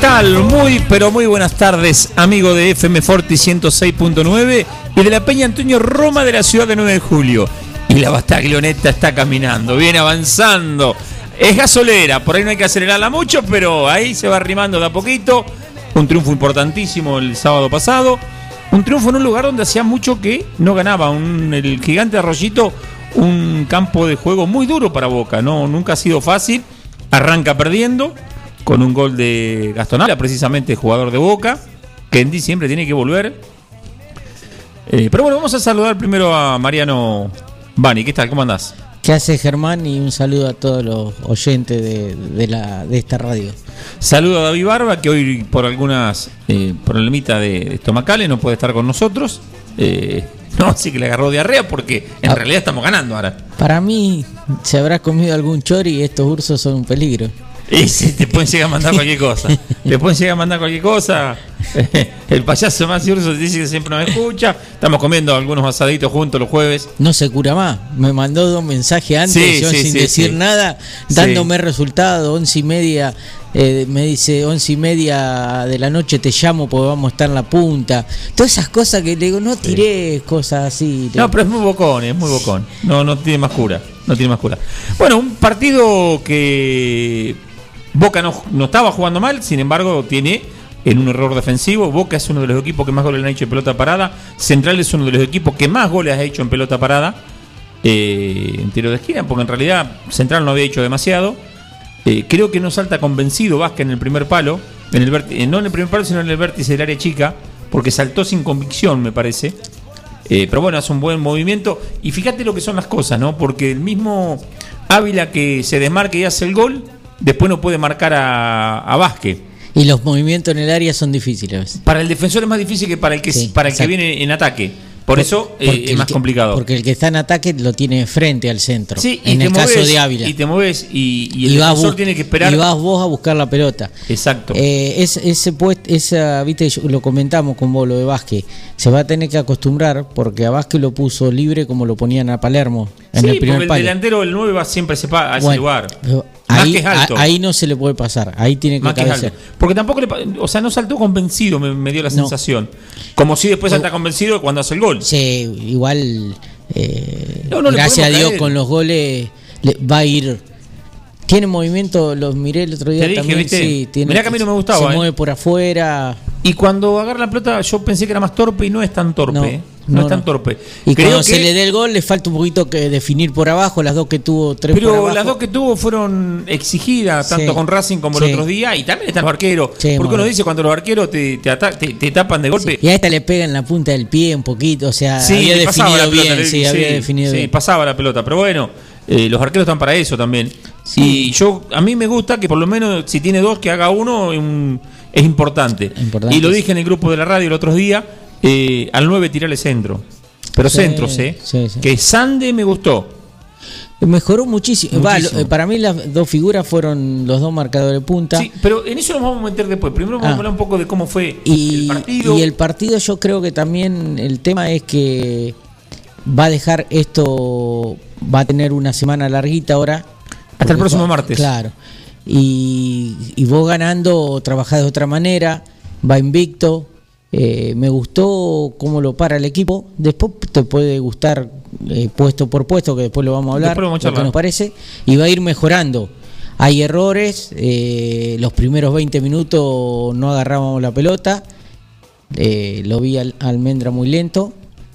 Tal? Muy, pero muy buenas tardes, amigo de FM Forti 106.9 y de la Peña Antonio Roma de la ciudad de 9 de julio. Y la Bastaglioneta está caminando, viene avanzando. Es gasolera, por ahí no hay que acelerarla mucho, pero ahí se va arrimando de a poquito. Un triunfo importantísimo el sábado pasado. Un triunfo en un lugar donde hacía mucho que no ganaba. Un, el gigante Arroyito, un campo de juego muy duro para Boca. No, nunca ha sido fácil. Arranca perdiendo con un gol de Gastón precisamente jugador de Boca, que en diciembre tiene que volver. Eh, pero bueno, vamos a saludar primero a Mariano Bani. ¿Qué tal? ¿Cómo andás? ¿Qué hace Germán? Y un saludo a todos los oyentes de, la, de esta radio. Saludo a David Barba, que hoy por algunas eh, problemitas de estomacales no puede estar con nosotros. Eh, no, sí que le agarró diarrea porque en ah. realidad estamos ganando ahora. Para mí, se habrá comido algún chori y estos ursos son un peligro. Y sí, te pueden llegar a mandar cualquier cosa. Te pueden llegar a mandar cualquier cosa. El payaso más urso dice que siempre nos escucha. Estamos comiendo algunos asaditos juntos los jueves. No se cura más. Me mandó dos mensajes antes, yo sin decir nada, dándome resultado, once y media. Eh, me dice once y media de la noche te llamo porque vamos a estar en la punta. Todas esas cosas que le digo, no tiré cosas así. No, pero es muy bocón, es muy bocón. No, no tiene más cura. No tiene más cura. Bueno, un partido que Boca no, no estaba jugando mal, sin embargo, tiene en un error defensivo. Boca es uno de los equipos que más goles han hecho en pelota parada. Central es uno de los equipos que más goles ha hecho en pelota parada. Eh, en tiro de esquina, porque en realidad Central no había hecho demasiado. Eh, creo que no salta convencido Vázquez en el primer palo. En el eh, no en el primer palo, sino en el vértice del área chica. Porque saltó sin convicción, me parece. pero bueno, hace un buen movimiento. Y fíjate lo que son las cosas, ¿no? Porque el mismo Ávila que se desmarca y hace el gol después no puede marcar a, a Vázquez. Y los movimientos en el área son difíciles. Para el defensor es más difícil que para el que, para el que viene en ataque. Por, eso eh, es más complicado. Porque el que está en ataque lo tiene frente al centro. Sí, en el caso de Ávila. Y te mueves y, el defensor tiene que esperar. Y vas vos a buscar la pelota. Exacto. Eh, ese puesto, esa, viste, lo comentamos con vos, lo de Vázquez. Se va a tener que acostumbrar porque a Vázquez lo puso libre como lo ponían a Palermo en el primer porque el delantero, el 9, va siempre a ese lugar. Ahí, no se le puede pasar, ahí tiene que, que Porque tampoco le, o sea, no saltó convencido, me, dio la sensación. Como si después salta convencido cuando hace el gol. Sí, igual, eh, gracias a Dios, con los goles va a ir. Tiene movimiento, los miré el otro día también. Sí, tiene, Mirá que a mí no me gustaba. Se mueve eh. por afuera. Y cuando agarra la pelota, yo pensé que era más torpe y no es tan torpe. No, es tan torpe. Y Creo cuando se le dé el gol, le falta un poquito que definir por abajo. Las dos que tuvo, tres Pero por abajo. las dos que tuvo fueron exigidas, tanto con Racing como el otro día. Y también están los arqueros. porque uno dice cuando los arqueros te, te, tapan de golpe. Y a esta le pega en la punta del pie un poquito. O sea, había definido bien. sí, había definido sí, pasaba la pelota. Pero bueno, eh, los arqueros están para eso también. Y yo, a mí me gusta que por lo menos si tiene dos, que haga uno. Es importante. Y lo dije en el grupo de la radio el otro día. Eh, al 9 tirarle centro. Pero centros, ¿eh? Que Sande me gustó. Mejoró muchísimo. Eh, para mí las dos figuras fueron los dos marcadores de punta. Sí, pero en eso nos vamos a meter después. Primero vamos a ah. hablar un poco de cómo fue y, el partido. Y el partido yo creo que también el tema es que va a dejar esto, va a tener una semana larguita ahora. Hasta el próximo martes. Claro. Y, y vos ganando, trabajás de otra manera, va invicto, eh, me gustó cómo lo para el equipo. Después te puede gustar eh, puesto por puesto, que después lo vamos a hablar, lo que nos parece. Y va a ir mejorando. Hay errores. Eh, los primeros 20 minutos no agarrábamos la pelota. lo vi al Almendra muy lento.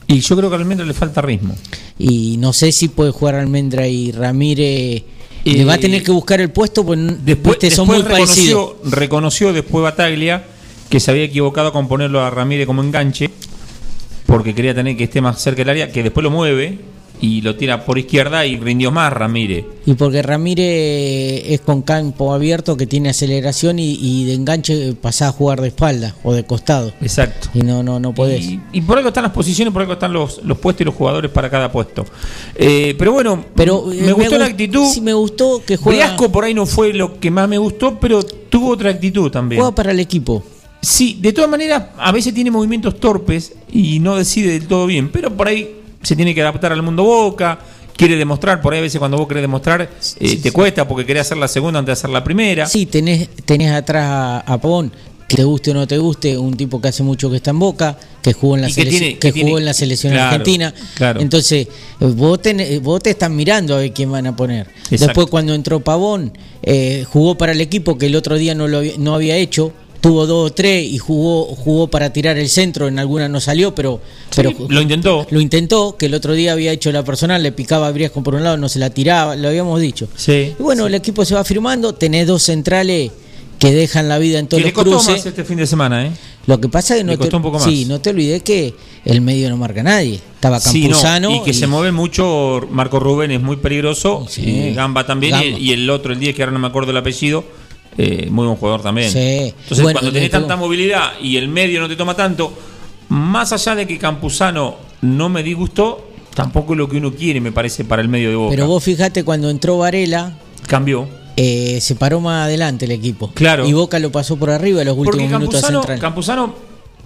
Y yo creo que a Almendra le falta ritmo. y no sé si puede jugar Almendra y Ramírez. Le va a tener que buscar el puesto, pues después, viste, son muy parecidos. reconoció, reconoció después Bataglia que se había equivocado con ponerlo a Ramírez como enganche, porque quería tener que esté más cerca del área, que después lo mueve y lo tira por izquierda y rindió más Ramírez. Y porque Ramírez es con campo abierto que tiene aceleración y, y de enganche pasa a jugar de espalda o de costado. Exacto. Y no, no, no podés. Y, y por algo están las posiciones, por algo están los, los puestos y los jugadores para cada puesto. Eh, pero bueno, Pero me eh, gustó la actitud. Sí, me gustó que juega, Briasco por ahí no fue lo que más me gustó, pero tuvo otra actitud también. juega para el equipo. Sí, de todas maneras, a veces tiene movimientos torpes y no decide del todo bien, pero por ahí se tiene que adaptar al mundo Boca, quiere demostrar, por ahí a veces cuando vos querés demostrar eh, te cuesta porque querés hacer la segunda antes de hacer la primera. Sí, tenés, tenés atrás a, a Pavón, que te guste o no te guste, un tipo que hace mucho que está en Boca, que jugó en la, que selección, tiene- que que jugó en la selección claro, argentina. claro. Entonces, vos, tenés- vos te están mirando a ver quién van a poner. Exacto. Después, cuando entró Pavón, eh, jugó para el equipo que el otro día no, lo había, no había hecho. Tuvo dos o tres y jugó, jugó para tirar el centro. En alguna no salió, pero, pero lo intentó. Lo intentó, que el otro día había hecho la personal, le picaba a Briasco por un lado, no se la tiraba, lo habíamos dicho. Sí. Y bueno, el equipo se va firmando, tenés dos centrales que dejan la vida en Que todos le los costó cruces. más este fin de semana, ¿eh? Lo que pasa es que no te, sí, no te olvides que el medio no marca a nadie. Estaba Sí, no, Campuzano y que se mueve mucho, Marco Rubén es muy peligroso, Sí. y Gamba también, Gamba. Y, el otro, el 10, que ahora no me acuerdo el apellido, eh, muy buen jugador también. Sí. Entonces, Bueno, cuando tenés tanta movilidad y el medio no te toma tanto, más allá de que Campuzano no me disgustó, tampoco es lo que uno quiere, me parece, para el medio de Boca. Pero vos fijate cuando entró Varela, Cambió. eh, se paró más adelante el equipo. Claro. Y Boca lo pasó por arriba en los últimos Porque minutos Campuzano, central. Campuzano,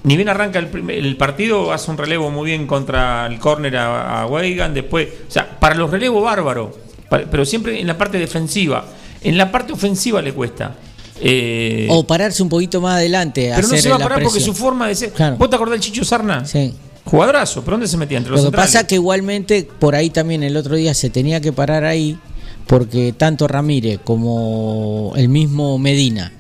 ni bien arranca el, el partido, hace un relevo muy bien contra el córner a, a Weigan, después, o sea, para los relevos bárbaro, pero siempre en la parte defensiva. En la parte ofensiva le cuesta. Eh, o pararse un poquito más adelante. pero no se va a parar porque su forma de ser. Claro. ¿Vos te acordás del Chicho Sarna? Sí. Jugadorazo, ¿pero dónde se metía? Entre los Lo que centrales? pasa que igualmente por ahí también el otro día se tenía que parar ahí porque tanto Ramírez como el mismo Medina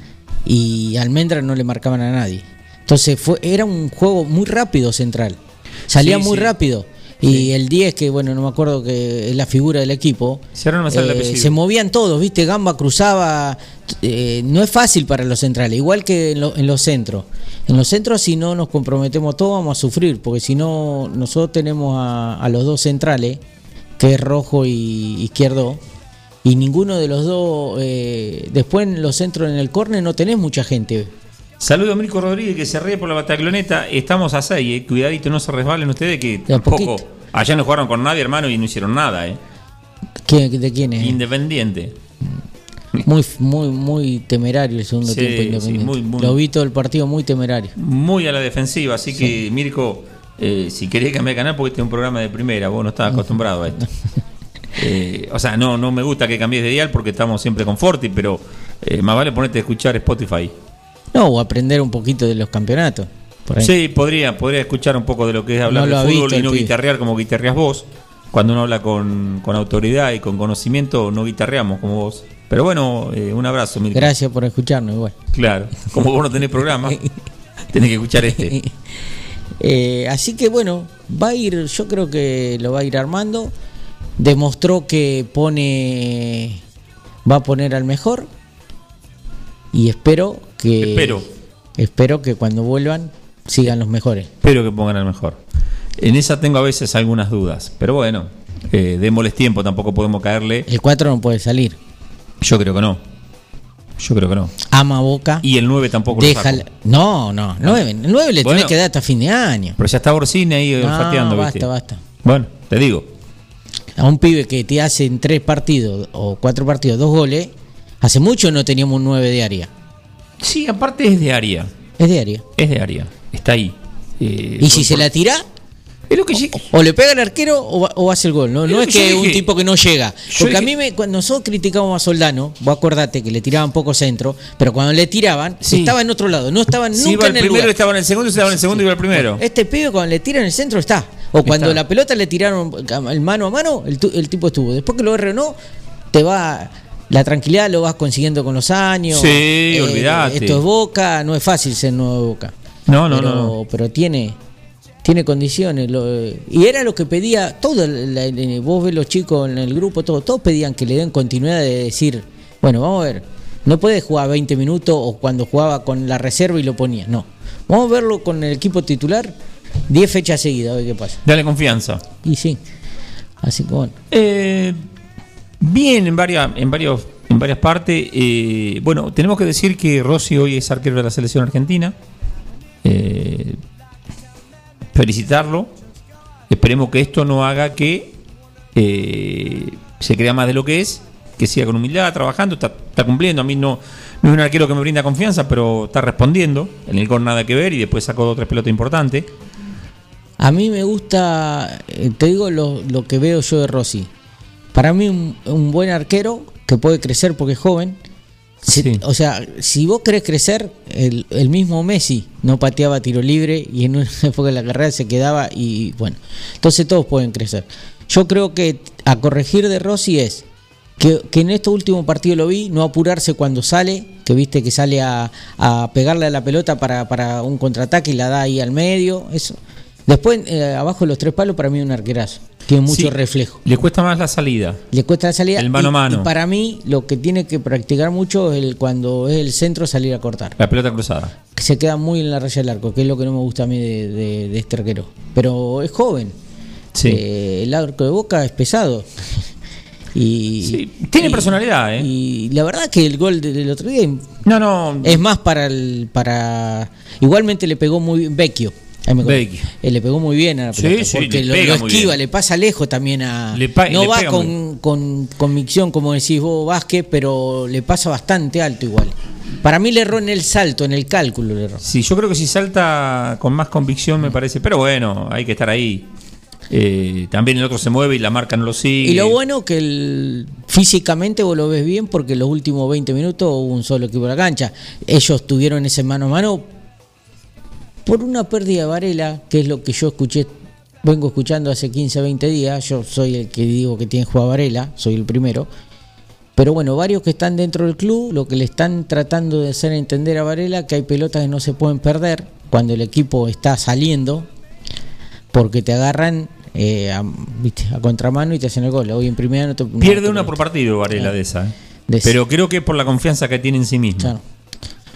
y Almendra no le marcaban a nadie. Entonces fue era un juego muy rápido central. Salía Sí, muy sí. rápido. Y el 10, que bueno, no me acuerdo que es la figura del equipo, Si no el eh, se movían todos, ¿viste? Gamba cruzaba. eh, no es fácil para los centrales, igual que en, lo- en los centros. En los centros, si no nos comprometemos todos, vamos a sufrir, porque si no, nosotros tenemos a, a los dos centrales, que es rojo y izquierdo, y ninguno de los dos. eh, después en los centros, en el córner, no tenés mucha gente. Saludo a Mirko Rodríguez que se ríe por la batagloneta. Estamos a 6, eh. cuidadito, no se resbalen ustedes que tampoco. Allá no jugaron con nadie, hermano, y no hicieron nada, ¿eh? ¿Quién- ¿De quién es? Independiente. Muy, muy, muy temerario el segundo Sí, tiempo sí, independiente. muy, muy- Lo vi todo el partido muy temerario. Muy a la defensiva, así que Mirko, eh, si querés cambiar de canal, porque este es un programa de primera, vos no estás acostumbrado a esto. Eh, o sea, no, no me gusta que cambies de dial porque estamos siempre con Forti, pero eh, más vale ponerte a escuchar Spotify. No, o aprender un poquito de los campeonatos. Por ahí. Sí, podría, podría escuchar un poco de lo que es hablar No de fútbol visto y no guitarrear como guitarreas vos. Cuando uno habla con, con autoridad y con conocimiento, no guitarreamos como vos. Pero bueno, eh, un abrazo, Mirko. Gracias por escucharnos igual. Claro, como vos no tenés programa, tenés que escuchar este. Eh, así que bueno, va a ir, yo creo que lo va a ir armando. Demostró que pone, va a poner al mejor. Y espero que, Espero. espero que cuando vuelvan sigan los mejores. Espero que pongan el mejor. En esa tengo a veces algunas dudas, pero bueno, eh, démosles tiempo, tampoco podemos caerle. El 4 no puede salir. Yo creo que no. Yo creo que no. Ama Boca. Y el 9 tampoco lo Déjala- saco. No, no, 9. El 9 le Bueno. tenés que dar hasta fin de año. Pero ya está Orsini ahí No, olfateando, basta, ¿viste? basta. Bueno, te digo. A un pibe que te hace en tres partidos o cuatro partidos dos goles, hace mucho no teníamos un 9 de área. Sí, aparte es de área. Es de área. Es de área. Está ahí. Eh, Y si por- se la tira, Es lo que sí- o le pega al arquero o, o hace el gol. No, Es no es que un tipo que no llega. Porque a mí, me, cuando nosotros criticábamos a Soldano, vos acordate que le tiraban poco centro, pero cuando le tiraban, Sí. estaba en otro lado. No estaba Si nunca iba el en el primero, lugar. estaba en el segundo, estaba en el segundo y iba el primero. Este pibe cuando le tiran el centro está. O cuando Está. la pelota le tiraron el mano a mano, el, el tipo estuvo. Después que lo erre o no, te va. La tranquilidad lo vas consiguiendo con los años. Eh, Sí, olvidate. Esto es Boca, no es fácil ser nuevo de Boca. No, no, pero, no. Pero tiene, tiene condiciones. lo- y era lo que pedía todo. la- la- vos ves los chicos en el grupo, todo, todos pedían que le den continuidad de decir, bueno, vamos a ver, no puedes jugar 20 minutos o cuando jugaba con la reserva y lo ponía, no. Vamos a verlo con el equipo titular 10 fechas seguidas, a ver qué pasa. Dale confianza. Y sí, así que bueno. Eh, bien en varias, en varios, en varias partes. Eh, bueno, tenemos que decir que Rossi hoy es arquero de la selección argentina. Eh, felicitarlo. Esperemos que esto no haga que eh, se crea más de lo que es, que siga con humildad, trabajando, está, está cumpliendo. A mí no, no es un arquero que me brinda confianza, pero está respondiendo. En el gol nada que ver y después sacó dos tres pelotas importantes. A mí me gusta, te digo lo, lo que veo yo de Rossi. Para mí un, un buen arquero que puede crecer porque es joven. Si- Sí. O sea, si vos querés crecer, el, el mismo Messi no pateaba tiro libre y en una época de la carrera se quedaba y bueno, entonces todos pueden crecer. Yo creo que a corregir de Rossi es que, que en estos últimos partidos lo vi, no apurarse cuando sale, que viste que sale a, a pegarle a la pelota para, para un contraataque y la da ahí al medio, eso. Después, eh, abajo de los tres palos, para mí un arquerazo. Tiene mucho Sí, reflejo. Le cuesta más la salida. Le cuesta la salida. El mano a mano. Y, para mí, lo que tiene que practicar mucho es el, cuando es el centro salir a cortar. La pelota cruzada. Que se queda muy en la raya del arco, que es lo que no me gusta a mí de, de- de este arquero. Pero es joven. Sí. Eh, el arco de boca es pesado. y, Sí, tiene y- personalidad, ¿eh? Y la verdad que el gol de- del otro día No, no. es más para el. para Igualmente le pegó muy bien. Vecchio. Eh, le pegó muy bien a la pelota, sí, porque lo, esquiva, le pasa lejos también a. Le no le va con, con convicción, como decís vos, Vázquez, pero le pasa bastante alto igual. Para mí le erró en el salto, en el cálculo le erró. Sí, yo creo que si salta con más convicción me parece. Pero bueno, hay que estar ahí. Eh, también el otro se mueve y la marca no lo sigue. Y lo bueno que el, físicamente vos lo ves bien porque los últimos 20 minutos hubo un solo equipo en la cancha. Ellos tuvieron ese mano a mano por una pérdida de Varela, que es lo que yo escuché, vengo escuchando hace 15, 20 días. Yo soy el que digo que tiene jugar Varela, soy el primero. Pero bueno, varios que están dentro del club, lo que le están tratando de hacer entender a Varela que hay pelotas que no se pueden perder cuando el equipo está saliendo, porque te agarran eh, a, contramano y te hacen el gol. Hoy en primera no te no Pierde te- una por partido, Varela, de esa. ¿eh? De esa. Pero creo que es por la confianza que tiene en sí mismo. Claro.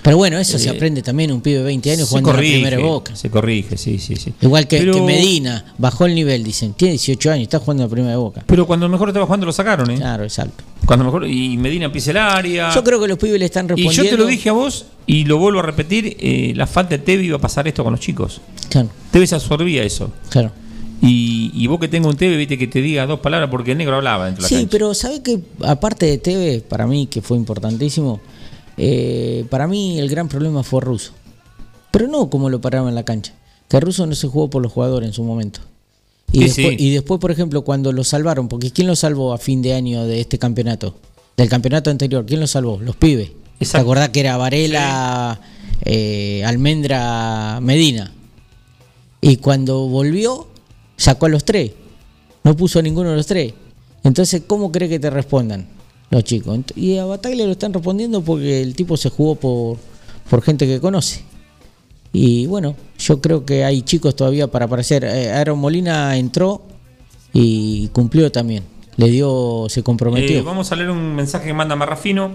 Pero bueno, eso se Eh, aprende también un pibe de 20 años jugando en la primera boca. se corrige, sí, sí, sí. Igual que, Pero- que Medina, bajó el nivel, dicen. Tiene 18 años, está jugando en la primera boca. Pero cuando mejor estaba jugando lo sacaron, ¿eh? Claro, exacto. Cuando mejor y Medina pisa el área. Yo creo que los pibes le están y respondiendo. yo te lo dije a vos y lo vuelvo a repetir, eh, la falta de Tevi iba a pasar esto con los chicos. Claro, Tevi se absorbía eso. claro. Y, y vos que tengo un TV, viste que te diga dos palabras porque el negro hablaba dentro de la Sí, pero ¿sabe que aparte de TV, para mí, que fue importantísimo, eh, para mí el gran problema fue Russo. Pero no como lo paraba en la cancha. Que Russo no se jugó por los jugadores en su momento. Y, Sí, después, sí. y después, por ejemplo, cuando lo salvaron, porque ¿quién lo salvó a fin de año de este campeonato? Del campeonato anterior, ¿quién lo salvó? Los pibes. ¿Te acordás que era Varela, eh, Almendra, Medina? Y cuando volvió, sacó a los tres. No puso a ninguno de los tres. Entonces, ¿cómo cree que te respondan los chicos? Y a Bataglia lo están respondiendo porque el tipo se jugó por, por gente que conoce. Y bueno, yo creo que hay chicos todavía para aparecer. Eh, Aaron Molina entró y cumplió también. Le dio, se comprometió. Eh, vamos a leer un mensaje que manda Marrafino.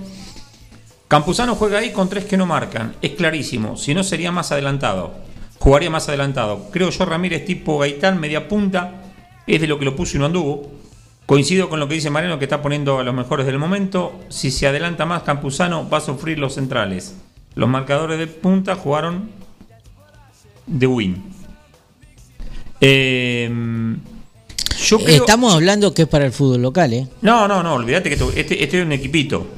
Campuzano juega ahí con tres que no marcan. Es clarísimo. Si no, sería más adelantado. Jugaría más adelantado. Creo yo, Ramírez, tipo Gaitán, media punta. Es de lo que lo puso y no anduvo. Coincido con lo que dice Mariano, que está poniendo a los mejores del momento. Si se adelanta más, Campuzano va a sufrir los centrales. Los marcadores de punta jugaron de win. Eh, yo creo- Estamos hablando que es para el fútbol local, ¿eh? no, no, no, olvídate que esto- este, este es un equipito.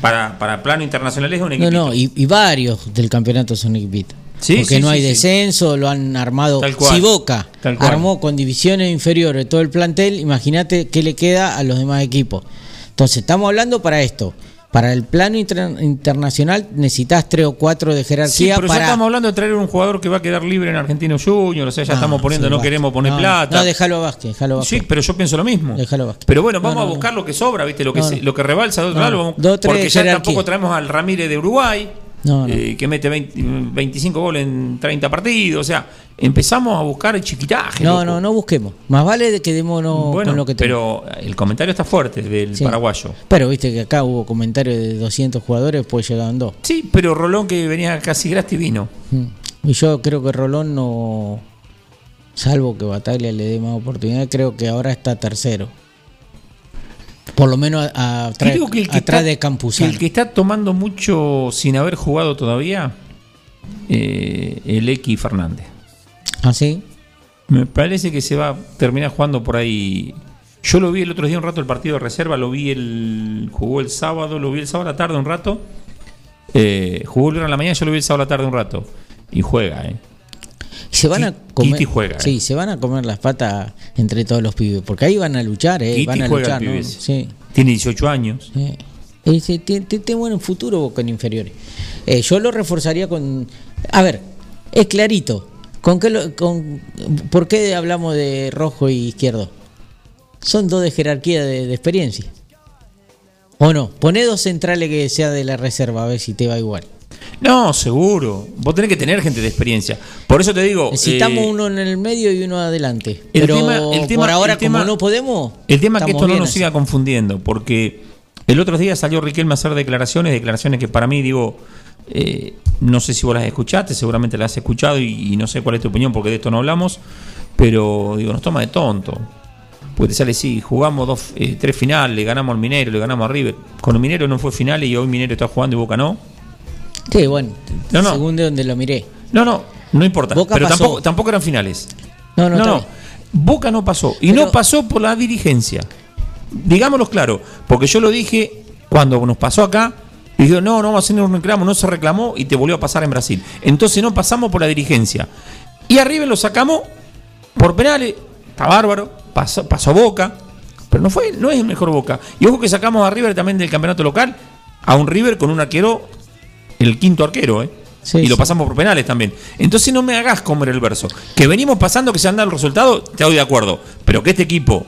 Para, para plano internacional es un No, equipito. no, y, y varios del campeonato son equipitos. Sí, Porque sí, no sí, hay sí. descenso, lo han armado. Tal cual. Si Boca Tal cual. armó con divisiones inferiores todo el plantel, imagínate qué le queda a los demás equipos. Entonces, estamos hablando para esto. Para el plano inter- internacional necesitas tres o cuatro de Sí, jerarquía pero ya estamos hablando de traer un jugador que va a quedar libre en Argentino Junior, o sea, ya No, estamos poniendo, sí, no Vázquez. queremos poner No, plata. No, déjalo a Vázquez, déjalo a sí, Vázquez. pero yo pienso lo mismo. Déjalo Vázquez. Pero bueno, No, vamos no, a no. buscar lo que sobra, ¿viste? Lo que, No, se- no. lo que rebalsa de otro No, lado, vamos- dos, tres porque ya jerarquía. tampoco traemos al Ramírez de Uruguay. No, no. eh, que mete 20 25 goles en 30 partidos. O sea, empezamos a buscar chiquitaje. No, loco. no, no busquemos. Más vale de quedémonos Bueno, con lo que tenemos. pero el comentario está fuerte del Sí. paraguayo. Pero viste que acá hubo comentarios de 200 jugadores, pues llegaban dos. Sí, pero Rolón que venía casi gratis vino. Mm. Y yo creo que Rolón no. Salvo que Bataglia le dé más oportunidad, creo que ahora está tercero. Por lo menos a- a- atrás, Creo que el que atrás está- de Campuzano. El que está tomando mucho sin haber jugado todavía, eh, el X Fernández. ¿Ah, sí? Me parece que se va a terminar jugando por ahí. Yo lo vi el otro día un rato el partido de reserva, lo vi el. jugó el sábado, lo vi el sábado a la tarde un rato. Eh, jugó el a la mañana, yo lo vi el sábado a la tarde un rato. Y juega, eh. Se van a comer. Kitty juega, Sí, eh. se van a comer las patas entre todos los pibes. Porque ahí van a luchar, ¿eh? Kitty van a juega luchar, ¿no? Sí. Tiene 18 años. Sí. Ese tiene, tiene buen futuro con inferiores. Eh, yo lo reforzaría con. A ver, es clarito. ¿Con qué lo- con, ¿Por qué hablamos de rojo y izquierdo? Son dos de jerarquía de, de experiencia. ¿O no? Poné dos centrales que sea de la reserva, a ver si te va igual. No, seguro. Vos tenés que tener gente de experiencia. Por eso te digo. Necesitamos eh, uno en el medio y uno adelante. el Pero tema- el tema- por ahora, el tema- como no podemos. El tema es que esto no nos así. siga confundiendo, porque el otro día salió Riquelme a hacer declaraciones, declaraciones que para mí, digo, eh, no sé si vos las escuchaste, seguramente las has escuchado y, y no sé cuál es tu opinión, porque de esto no hablamos, pero digo, nos toma de tonto. Porque te sale, sí, jugamos dos, eh, tres finales, le ganamos al Minero, le ganamos a River. Con el Minero no fue final y hoy Minero está jugando y Boca no. Sí, bueno, No, no. según de donde lo miré. No, no, no importa. Boca pero pasó. tampoco, tampoco eran finales. No, no, No, no. Boca no pasó. Y Pero- no pasó por la dirigencia. Digámoslo claro. Porque yo lo dije cuando nos pasó acá. Y digo, no, no vamos a hacer un reclamo. No se reclamó y te volvió a pasar en Brasil. Entonces no pasamos por la dirigencia. Y arriba lo sacamos por penales. Está bárbaro. Pasó, pasó Boca. Pero no fue, no es el mejor Boca. Y ojo que sacamos a River también del campeonato local. A un River con un arquero, el quinto arquero, ¿eh? Sí, y lo sí. pasamos por penales también. Entonces no me hagas comer el verso. Que venimos pasando que se han dado el resultado, te doy de acuerdo. Pero que este equipo,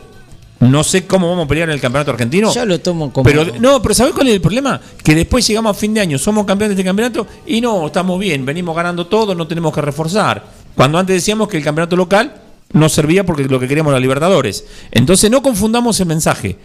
no sé cómo vamos a pelear en el campeonato argentino. Yo lo tomo como. Pero no, pero ¿sabés cuál es el problema? Que después llegamos a fin de año, somos campeones de este campeonato y no, estamos bien, venimos ganando todo, no tenemos que reforzar. Cuando antes decíamos que el campeonato local no servía porque lo que queríamos era Libertadores. Entonces no confundamos el mensaje.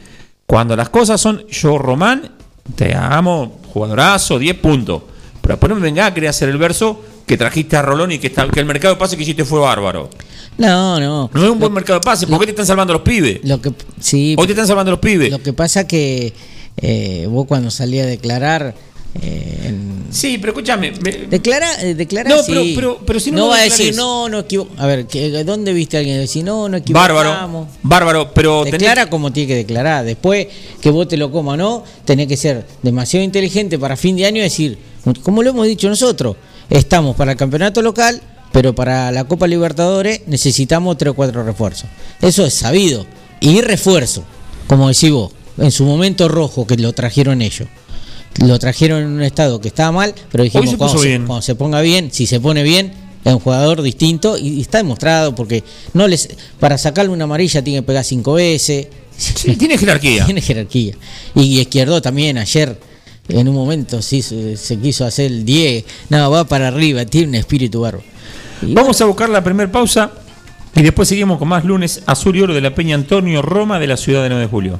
Cuando las cosas son yo, Román, te amo, jugadorazo, 10 puntos. Pero después no me venga a querer hacer el verso que trajiste a Rolón y que, está- que el mercado de pase que hiciste fue bárbaro. No, no. No es un buen mercado de pase, ¿por qué te están salvando los pibes? Lo que, sí, Hoy te están salvando los pibes. lo que pasa que eh, vos cuando salí a declarar. eh, en- Sí, pero escúchame. me- Declara, eh, declara No, sí. pero- pero- pero si no lo va a decir, no, no equivo A ver, ¿qué- ¿dónde viste a alguien decir, no, no Bárbaro, equivocamos? bárbaro, pero tenés- Declara como tiene que declarar. Después que vos te lo comas o no, tenés que ser demasiado inteligente para fin de año y decir, como lo hemos dicho nosotros, estamos para el campeonato local, pero para la Copa Libertadores necesitamos tres o cuatro refuerzos. Eso es sabido. Y refuerzo, como decís vos, en su momento rojo que lo trajeron ellos. Lo trajeron en un estado que estaba mal, pero dijimos, se cuando, se, bien. cuando se ponga bien, si se pone bien, es un jugador distinto y, y está demostrado porque no les para sacarle una amarilla tiene que pegar cinco veces. Sí, tiene jerarquía. Tiene jerarquía. Y Izquierdo también ayer, en un momento, sí se, quiso hacer el 10. No, va para arriba, tiene un espíritu barro. Vamos a buscar la primera pausa y después seguimos con más lunes azul y oro de la Peña Antonio Roma de la ciudad de 9 de julio.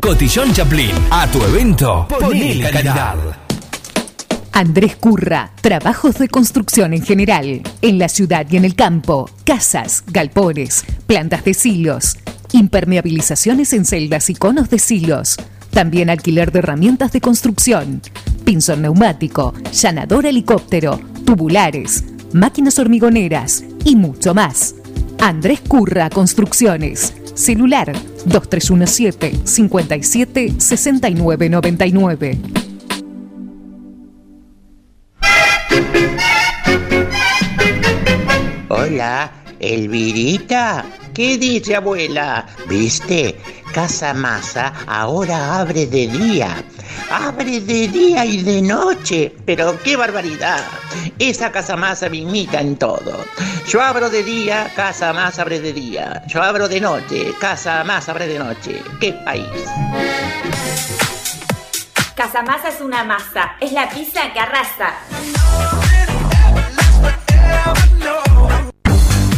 Cotillón Chaplin. A tu evento, ponele calidad. Andrés Curra, trabajos de construcción en general, en la ciudad y en el campo, casas, galpones, plantas de silos, impermeabilizaciones en celdas y conos de silos, también alquiler de herramientas de construcción, pinzón neumático, llanador helicóptero, tubulares, máquinas hormigoneras y mucho más. Andrés Curra Construcciones, celular 2317 57 69 99. Hola, Elvirita. ¿Qué dice abuela? ¿Viste? Casa Masa ahora abre de día. Abre de día y de noche. Pero qué barbaridad. Esa Casa Masa me imita en todo. Yo abro de día, Casa Más abre de día. Yo abro de noche, Casa Más abre de noche. ¡Qué país! Casamasa es una masa, es la pizza que arrasa.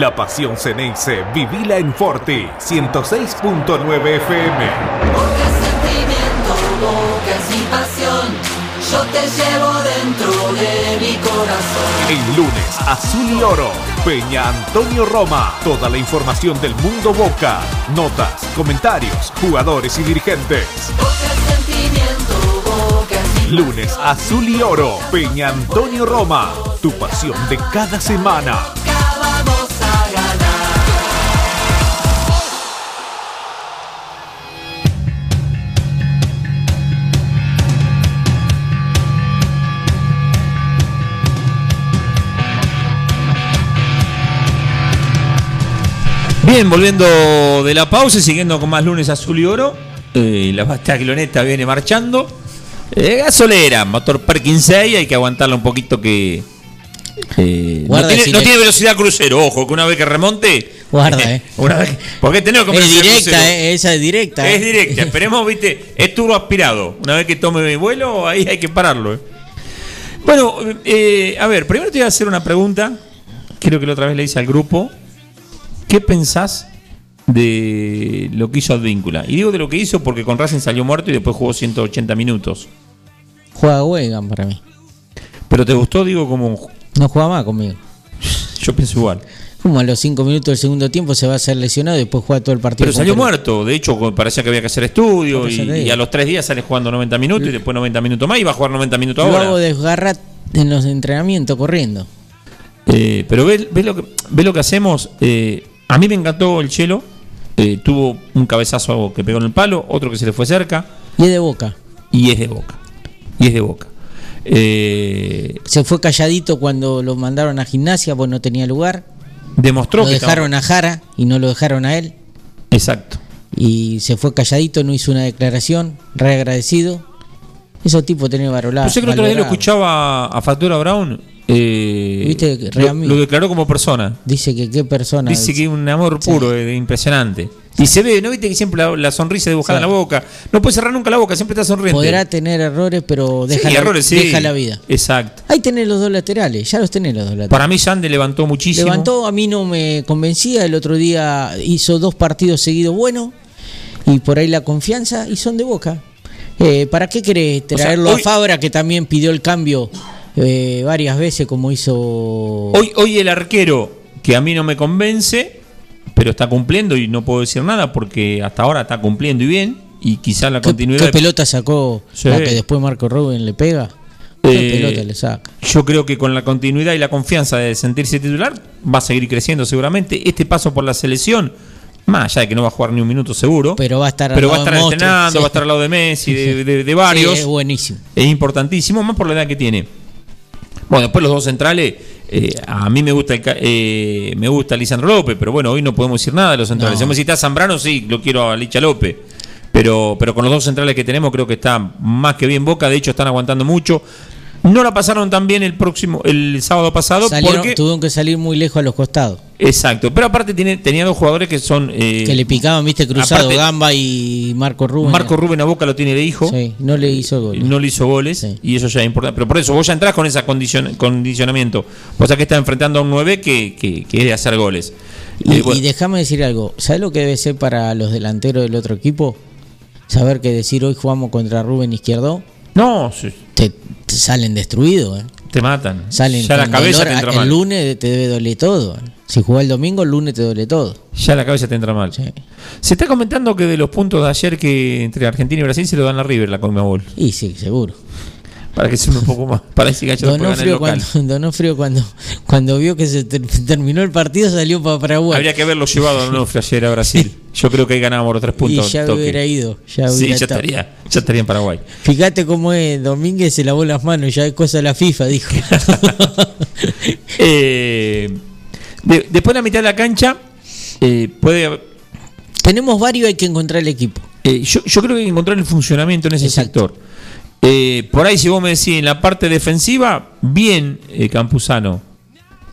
La pasión Ceneice, vivila en Forti, 106.9 FM. Porque sentimiento, es mi pasión, yo te llevo dentro de mi corazón. El lunes, Azul y Oro, Peña Antonio Roma. Toda la información del mundo Boca, notas, comentarios, jugadores y dirigentes. El sentimiento, es mi Lunes, Azul y Oro, Peña Antonio Roma. Tu pasión de cada semana. Bien, volviendo de la pausa y siguiendo con más lunes azul y oro. eh, la Bastagloneta viene marchando. Eh, gasolera, motor Perkin 6, hay que aguantarla un poquito que. eh, no, tiene, no velocidad crucero, ojo, que una vez que remonte. Guarda, eh. Una vez, porque tenemos que Es directa, eh, esa es directa. Es directa, esperemos, viste, es turbo aspirado. Una vez que tome vuelo, ahí hay que pararlo. eh. Bueno, a ver, primero te voy a hacer una pregunta. Creo que la otra vez le hice al grupo. ¿Qué pensás de lo que hizo Advíncula? Y digo de lo que hizo porque con Racing salió muerto y después jugó 180 minutos. Juega Wegan para mí. Pero te gustó, digo, como. No juega más conmigo. Yo pienso igual. Como a los 5 minutos del segundo tiempo se va a hacer lesionado y después juega todo el partido. Pero salió muerto. De hecho, parecía que había que hacer estudio. Y, a los tres días sale jugando 90 minutos y después 90 minutos más y va a jugar 90 minutos Lo ahora. hago desgarrar en los entrenamientos corriendo. Eh, pero ves, ves lo que, ves lo que hacemos. Eh, a mí me encantó el Chelo. Eh, tuvo un cabezazo que pegó en el palo, otro que se le fue cerca. Y es de boca. Y es de boca. Y es de boca. Eh, Se fue calladito cuando lo mandaron a gimnasia, pues no tenía lugar. demostró Lo que dejaron estaba- a Jara y no lo dejaron a él. Exacto. Y se fue calladito, no hizo una declaración, re agradecido. Esos tipos tienen varolada. Yo sé que el otro día lo escuchaba a Factura Brown. eh, Viste lo, lo declaró como persona. Dice que qué persona. Dice que un amor puro, eh, impresionante. Y se ve, ¿no viste que siempre la, la sonrisa dibujada Sí. en la boca? No puede cerrar nunca la boca, siempre está sonriente. podrá tener errores, pero deja, Sí, la, errores, deja la vida. Exacto. Ahí tenés los dos laterales, ya los tenés los dos laterales. Para mí Sande levantó muchísimo. Levantó, a mí no me convencía, el otro día hizo dos partidos seguidos buenos y por ahí la confianza y son de boca. Eh, ¿Para qué querés sea, traerlo hoy- a Fabra que también pidió el cambio eh, varias veces como hizo... Hoy, hoy el arquero, que a mí no me convence, pero está cumpliendo y no puedo decir nada porque hasta ahora está cumpliendo y bien, y quizá la ¿Qué, continuidad. qué pelota sacó Sí. la que después Marco Rubén le pega? ¿Qué Eh, pelota le saca? Yo creo que con la continuidad y la confianza de sentirse titular va a seguir creciendo seguramente. Este paso por la selección, más allá de que no va a jugar ni un minuto seguro, Pero va a estar pero va a estar entrenando, sí. va a estar al lado de Messi, de, de- de varios. Sí, es buenísimo. Es importantísimo, más por la edad que tiene. Bueno, después los dos centrales, eh, a mí me gusta el eh, me gusta Lisandro López, pero bueno, hoy no podemos decir nada de los centrales. No. Si me citas Zambrano, sí, lo quiero a Licha López. Pero, pero con los dos centrales que tenemos, creo que está más que bien Boca. De hecho, están aguantando mucho. No la pasaron tan bien el próximo, el sábado pasado, Salieron- porque. Tuvieron que salir muy lejos a los costados. Exacto. Pero aparte tiene, tenía dos jugadores que son. eh, que le picaban, viste, cruzado aparte- Gamba y Marco Rubén. Marco Rubén a Boca lo tiene de hijo. Sí, no le hizo gol. No le hizo goles y eso ya es importante. Pero por eso vos ya entrás con ese condicionamiento. O sea que está enfrentando a un 9 que, que, que es de hacer goles. Y, Eh, bueno, y déjame decir algo. ¿Sabes lo que debe ser para los delanteros del otro equipo? Saber que decir hoy jugamos contra Rubén Izquierdo. No, sí. te, te salen destruidos. ¿eh? Te matan. Salen ya la cabeza dolor. te entra El mal. lunes te debe doler todo. Si jugás el domingo, el lunes te duele todo. Ya la cabeza te entra mal. Sí. Se está comentando que de los puntos de ayer que entre Argentina y Brasil se lo dan a River la Conmebol. Y sí, seguro. Para que sume un poco más. Para el Donofrio cuando, Donofrio cuando, cuando vio que se ter- terminó el partido salió para Paraguay. Habría que haberlo llevado a Donofrio ayer a Brasil. Yo creo que ahí ganábamos los tres y puntos. ya toque. hubiera ido. Ya sí, hubiera ya estaría, ya estaría en Paraguay. Fíjate cómo es, Domínguez se lavó las manos, ya es cosa de la FIFA, dijo. Eh, de- después de la mitad de la cancha, eh, puede. Tenemos varios, hay que encontrar el equipo. eh, yo, yo creo que hay que encontrar el funcionamiento en ese sector. Eh, por ahí, si vos me decís en la parte defensiva, bien eh, Campuzano.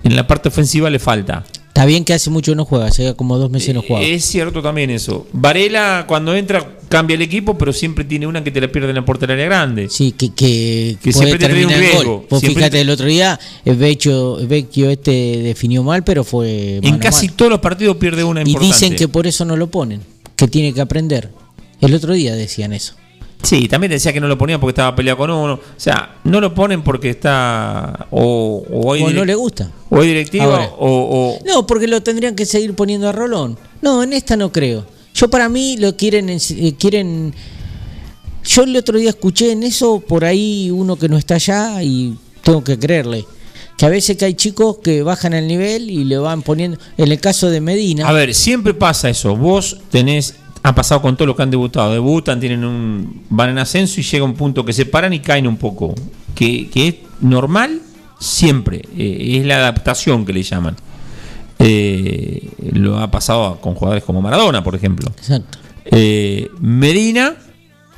En la parte ofensiva le falta. Está bien que hace mucho no juega, hace como dos meses no juega. Es cierto también eso. Varela, cuando entra, cambia el equipo, pero siempre tiene una que te la pierde en la área grande. Sí, que, que, Que puede siempre te trae un riesgo. Vos Siempre fíjate, te- el otro día Vecchio, Vecchio este definió mal, pero fue en mano casi mano. todos los partidos pierde una Y importante. dicen que por eso no lo ponen, que tiene que aprender. El otro día decían eso. Sí, también decía que no lo ponían porque estaba peleado con uno. O sea, no lo ponen porque está. O, o hay O no le gusta. O hay directiva o, o- No, porque lo tendrían que seguir poniendo a Rolón. No, en esta no creo. Yo para mí lo quieren eh, quieren Yo el otro día escuché en eso por ahí uno que no está allá y tengo que creerle. Que a veces que hay chicos que bajan el nivel y le van poniendo. En el caso de Medina. A ver, siempre pasa eso. Vos tenés. Ha pasado con todos los que han debutado. Debutan, tienen un. van en ascenso y llega un punto que se paran y caen un poco. Que, que es normal siempre. eh, es la adaptación que le llaman. Eh, lo ha pasado con jugadores como Maradona, por ejemplo. Exacto. Eh, Medina,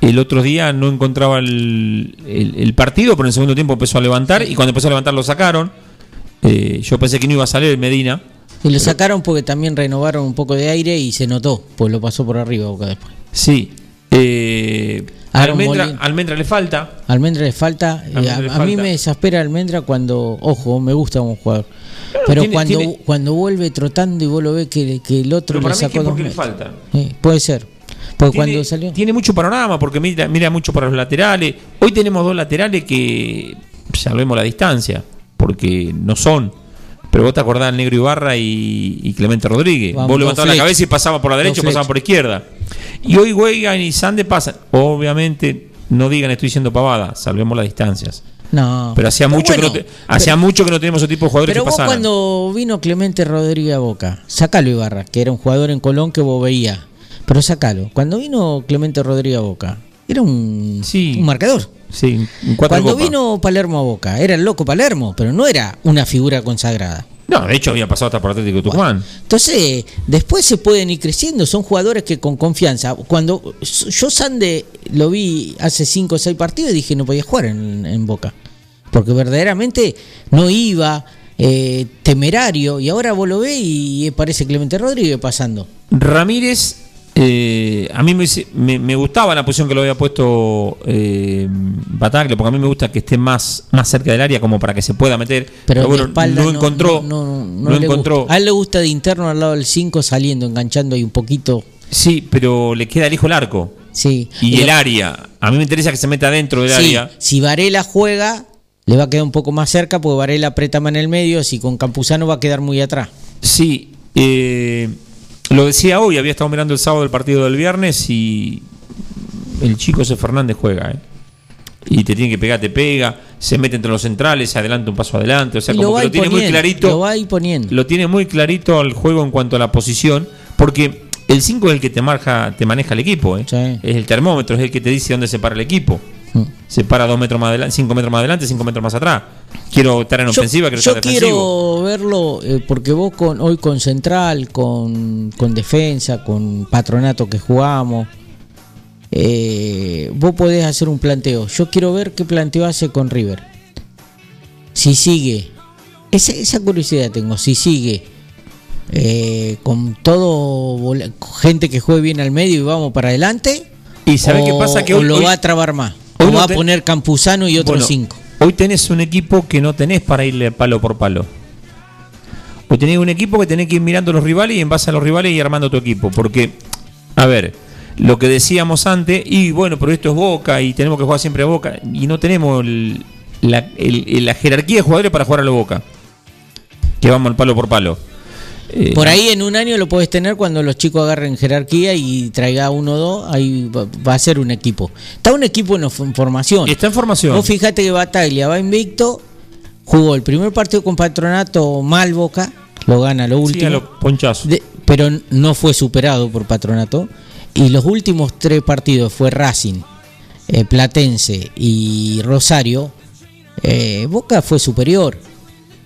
el otro día no encontraba el, el- el partido, pero en el segundo tiempo empezó a levantar y cuando empezó a levantar lo sacaron. Yo pensé que no iba a salir Medina. Y lo sacaron porque también renovaron un poco de aire y se notó, pues lo pasó por arriba Boca después. Sí. Eh, Almendra. Almendra le falta. Almendra le falta. eh, Almendra a, le a mí me exaspera Almendra cuando, ojo, me gusta un jugador. Pero tiene- cuando, tiene- cuando vuelve trotando y vos lo ves que, que el otro Pero para le mí es que sacó dos porque le falta. Sí, puede ser. Porque Tiene, cuando salió. tiene mucho panorama porque mira, mira mucho para los laterales. Hoy tenemos dos laterales que salvemos la distancia porque no son. Pero vos te acordás del Negro Ibarra y, y Clemente Rodríguez. Vamos, vos levantabas la cabeza y pasaba por la derecha o pasaba por la izquierda. Y hoy Weigan y Sande pasan. Obviamente, no digan estoy diciendo pavada, salvemos las distancias. No. Pero hacía mucho bueno, que no te- hacía mucho que no teníamos ese tipo de jugadores Pero que vos pasaran. cuando vino Clemente Rodríguez a Boca, sacalo Ibarra, que era un jugador en Colón que vos veías. Pero sacalo. Cuando vino Clemente Rodríguez a Boca, era un, un marcador. Sí, un cuatro Cuando copas. vino Palermo a Boca, era el loco Palermo, pero no era una figura consagrada. No, de hecho había pasado hasta por Atlético Tucumán. Entonces, después se pueden ir creciendo, son jugadores que con confianza. Cuando yo Sande lo vi hace 5 o 6 partidos, dije no podía jugar en, en Boca. Porque verdaderamente no iba, eh, temerario, y ahora vos lo ves y parece Clemente Rodríguez pasando. Ramírez, eh, a mí me, hice- me- me gustaba la posición que lo había puesto eh, Bataglia, porque a mí me gusta que esté más, más cerca del área como para que se pueda meter. Pero, bueno, de espalda no, encontró. no, no, encontró. gusta. A él le gusta de interno al lado del 5 saliendo, enganchando ahí un poquito. Sí, pero le queda lejos el arco. Sí. Y el área. A mí me interesa que se meta dentro del Sí, área. si Varela juega, le va a quedar un poco más cerca, porque Varela aprieta más en el medio, si con Campuzano va a quedar muy atrás. Sí, eh, lo decía hoy, había estado mirando el sábado el partido del viernes y el chico ese Fernández juega, ¿eh? Y te tiene que pegar, te pega, se mete entre los centrales, se adelanta un paso adelante, o sea, Y como va que lo tiene muy clarito. Lo va poniendo. Lo tiene muy clarito al juego en cuanto a la posición, porque el 5 es el que te marca, te maneja el equipo, ¿eh? es el termómetro, es el que te dice dónde se para el equipo. Mm. Se para dos metros más adelante, 5 metros más adelante, 5 metros más atrás. Quiero estar en Yo- ofensiva, quiero yo estar defensivo. quiero verlo eh, porque vos con hoy con Central, con, con Defensa, con Patronato que jugamos, eh, vos podés hacer un planteo. Yo quiero ver qué planteo hace con River. Si sigue, esa, esa curiosidad tengo, si sigue eh, con todo gente que juegue bien al medio y vamos para adelante. ¿Y sabés o- qué pasa? Que hoy- lo hoy- va a trabar más. hoy O va a poner Campuzano y otros Bueno, cinco. Hoy tenés un equipo que no tenés para irle palo por palo. Hoy tenés un equipo que tenés que ir mirando a los rivales y en base a los rivales y armando tu equipo. Porque, a ver, lo que decíamos antes, y bueno, pero esto es Boca y tenemos que jugar siempre a Boca, y no tenemos el- la, el- la jerarquía de jugadores para jugar a la Boca. Que vamos al palo por palo. Eh, Por ahí en un año lo podés tener cuando los chicos agarren jerarquía y traiga uno o dos, ahí va, va a ser un equipo. Está un equipo en, formación. Está en formación. Vos fíjate que Bataglia va invicto, jugó el primer partido con Patronato mal Boca, lo gana lo Sí, último, a de- pero no fue superado por Patronato. Y los últimos tres partidos fue Racing, eh, Platense y Rosario. eh, Boca fue superior,